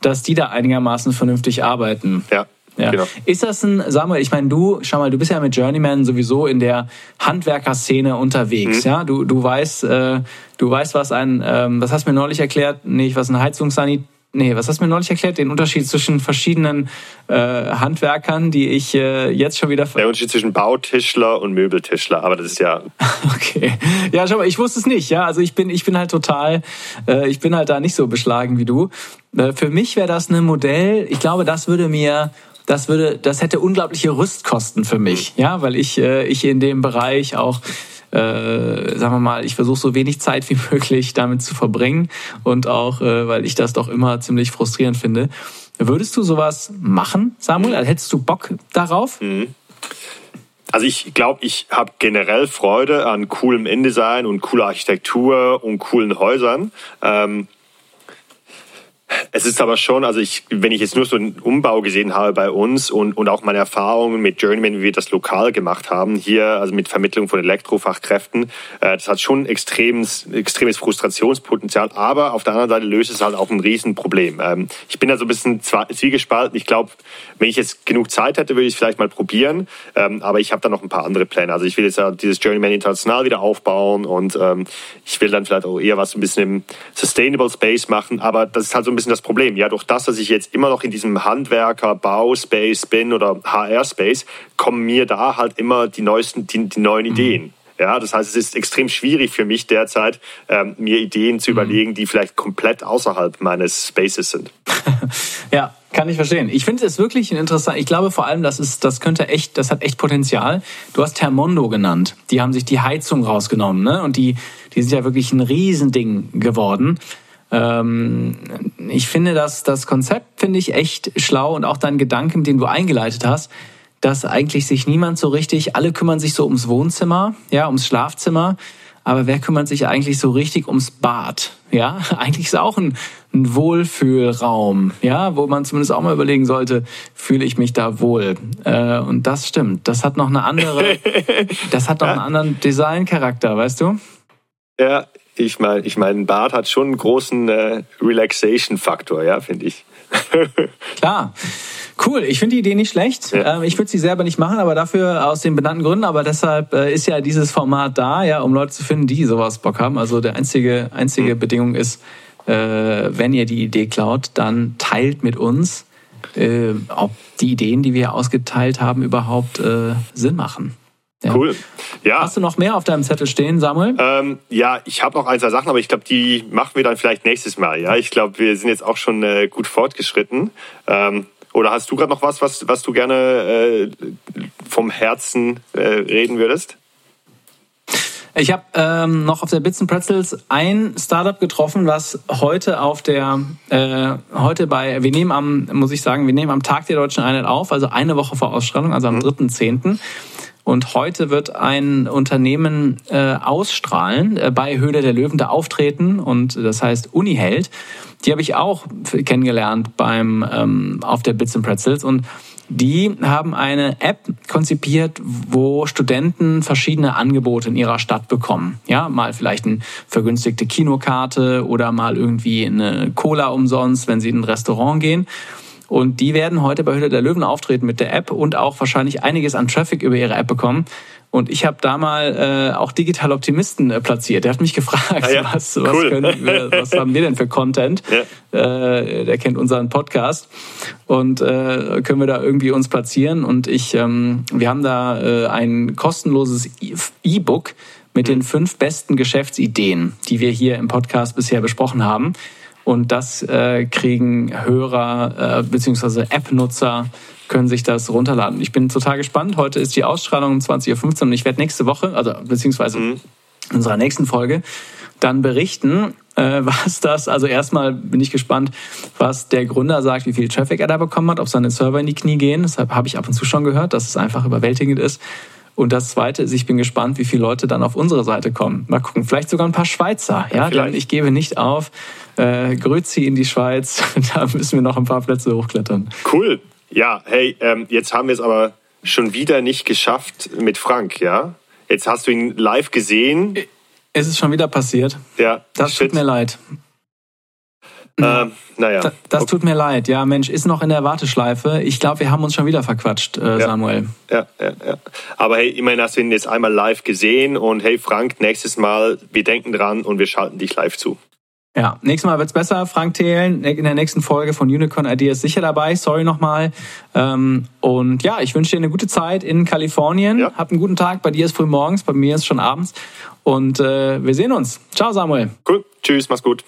dass die da einigermaßen vernünftig arbeiten. Ja. Ja. Genau. Ist das ein, Samuel, ich meine, du, schau mal, du bist ja mit Journeyman sowieso in der Handwerkerszene unterwegs, mhm. ja? Du, du weißt, äh, du weißt, was ein, ähm, was hast du mir neulich erklärt? Nicht, was ein Heizungssanit Nee, was hast du mir neulich erklärt? Den Unterschied zwischen verschiedenen äh, Handwerkern, die ich äh, jetzt schon wieder. Der Unterschied zwischen Bautischler und Möbeltischler, aber das ist ja. okay. Ja, schau mal, ich wusste es nicht, ja. Also ich bin, ich bin halt total, äh, ich bin halt da nicht so beschlagen wie du. Äh, für mich wäre das ein Modell, ich glaube, das würde mir das würde, das hätte unglaubliche Rüstkosten für mich, ja, weil ich, äh, ich in dem Bereich auch äh, sagen wir mal, ich versuche so wenig Zeit wie möglich damit zu verbringen und auch, äh, weil ich das doch immer ziemlich frustrierend finde. Würdest du sowas machen, Samuel? Also hättest du Bock darauf? Mhm. Also ich glaube, ich habe generell Freude an coolem InDesign und cooler Architektur und coolen Häusern. Ähm, es ist aber schon, also ich, wenn ich jetzt nur so einen Umbau gesehen habe bei uns und, und auch meine Erfahrungen mit Journeyman, wie wir das lokal gemacht haben, hier, also mit Vermittlung von Elektrofachkräften, äh, das hat schon extremes, extremes Frustrationspotenzial, aber auf der anderen Seite löst es halt auch ein Riesenproblem. Ähm, ich bin da so ein bisschen zwiegespalten. Ich glaube, wenn ich jetzt genug Zeit hätte, würde ich es vielleicht mal probieren, ähm, aber ich habe da noch ein paar andere Pläne. Also ich will jetzt ja dieses Journeyman international wieder aufbauen und ähm, ich will dann vielleicht auch eher was ein bisschen im Sustainable Space machen, aber das ist halt so ein bisschen bisschen das Problem. Ja, durch das, dass ich jetzt immer noch in diesem Handwerker, Bauspace bin oder HR-Space, kommen mir da halt immer die neuesten, die, die neuen mhm. Ideen. Ja, das heißt, es ist extrem schwierig für mich derzeit, ähm, mir Ideen zu mhm. überlegen, die vielleicht komplett außerhalb meines Spaces sind. ja, kann ich verstehen. Ich finde es wirklich interessant. Ich glaube vor allem, das ist, das könnte echt, das hat echt Potenzial. Du hast Thermondo genannt. Die haben sich die Heizung rausgenommen, ne? Und die, die sind ja wirklich ein Riesending geworden. Ähm, ich finde das, das Konzept finde ich echt schlau und auch dein Gedanke, mit dem du eingeleitet hast, dass eigentlich sich niemand so richtig, alle kümmern sich so ums Wohnzimmer, ja, ums Schlafzimmer, aber wer kümmert sich eigentlich so richtig ums Bad? Ja, eigentlich ist auch ein, ein Wohlfühlraum, ja, wo man zumindest auch mal überlegen sollte, fühle ich mich da wohl? Äh, und das stimmt. Das hat noch eine andere, das hat noch ja. einen anderen Designcharakter, weißt du? Ja, ich meine, ich mein, Bart hat schon einen großen äh, Relaxation-Faktor, ja, finde ich. Klar. Cool, ich finde die Idee nicht schlecht. Ja. Ähm, ich würde sie selber nicht machen, aber dafür aus den benannten Gründen. Aber deshalb äh, ist ja dieses Format da, ja, um Leute zu finden, die sowas Bock haben. Also der einzige, einzige mhm. Bedingung ist, äh, wenn ihr die Idee klaut, dann teilt mit uns, äh, ob die Ideen, die wir ausgeteilt haben, überhaupt äh, Sinn machen. Ja. Cool. Ja. Hast du noch mehr auf deinem Zettel stehen, Samuel? Ähm, ja, ich habe noch ein, zwei Sachen, aber ich glaube, die machen wir dann vielleicht nächstes Mal. Ja, ich glaube, wir sind jetzt auch schon äh, gut fortgeschritten. Ähm, oder hast du gerade noch was, was, was du gerne äh, vom Herzen äh, reden würdest? Ich habe ähm, noch auf der Bits Pretzels ein Startup getroffen, was heute auf der äh, heute bei wir nehmen am muss ich sagen wir nehmen am Tag der deutschen Einheit auf, also eine Woche vor Ausstrahlung, also am 3.10. Und heute wird ein Unternehmen äh, ausstrahlen, äh, bei Höhle der Löwen da auftreten und das heißt Uniheld. Die habe ich auch kennengelernt beim ähm, auf der Bits and Pretzels und die haben eine App konzipiert, wo Studenten verschiedene Angebote in ihrer Stadt bekommen. Ja, mal vielleicht eine vergünstigte Kinokarte oder mal irgendwie eine Cola umsonst, wenn sie in ein Restaurant gehen. Und die werden heute bei Hülle der Löwen auftreten mit der App und auch wahrscheinlich einiges an Traffic über ihre App bekommen. Und ich habe da mal äh, auch Digital Optimisten äh, platziert. Der hat mich gefragt, ah ja, was, was, cool. können wir, was haben wir denn für Content? Ja. Äh, der kennt unseren Podcast. Und äh, können wir da irgendwie uns platzieren? Und ich, ähm, wir haben da äh, ein kostenloses E-Book mit den fünf besten Geschäftsideen, die wir hier im Podcast bisher besprochen haben. Und das äh, kriegen Hörer äh, bzw. App-Nutzer können sich das runterladen. Ich bin total gespannt. Heute ist die Ausstrahlung um 20.15 Uhr und ich werde nächste Woche, also beziehungsweise mhm. in unserer nächsten Folge, dann berichten, äh, was das, also erstmal bin ich gespannt, was der Gründer sagt, wie viel Traffic er da bekommen hat, ob seine Server in die Knie gehen. Deshalb habe ich ab und zu schon gehört, dass es einfach überwältigend ist. Und das Zweite ist, ich bin gespannt, wie viele Leute dann auf unsere Seite kommen. Mal gucken, vielleicht sogar ein paar Schweizer. Ja, ja denn ich gebe nicht auf. Äh, Grüezi in die Schweiz, da müssen wir noch ein paar Plätze hochklettern. Cool. Ja, hey, ähm, jetzt haben wir es aber schon wieder nicht geschafft mit Frank, ja? Jetzt hast du ihn live gesehen. Es ist schon wieder passiert. Ja. Das shit. tut mir leid. Ähm, naja. Das, das okay. tut mir leid. Ja, Mensch, ist noch in der Warteschleife. Ich glaube, wir haben uns schon wieder verquatscht, äh, ja. Samuel. Ja, ja, ja. Aber hey, immerhin hast du ihn jetzt einmal live gesehen und hey, Frank, nächstes Mal, wir denken dran und wir schalten dich live zu. Ja, nächstes Mal wird's besser. Frank Thelen in der nächsten Folge von Unicorn Ideas sicher dabei. Sorry nochmal. Ähm, und ja, ich wünsche dir eine gute Zeit in Kalifornien. Ja. Hab einen guten Tag. Bei dir ist früh morgens, bei mir ist schon abends. Und äh, wir sehen uns. Ciao, Samuel. Cool. Tschüss, mach's gut.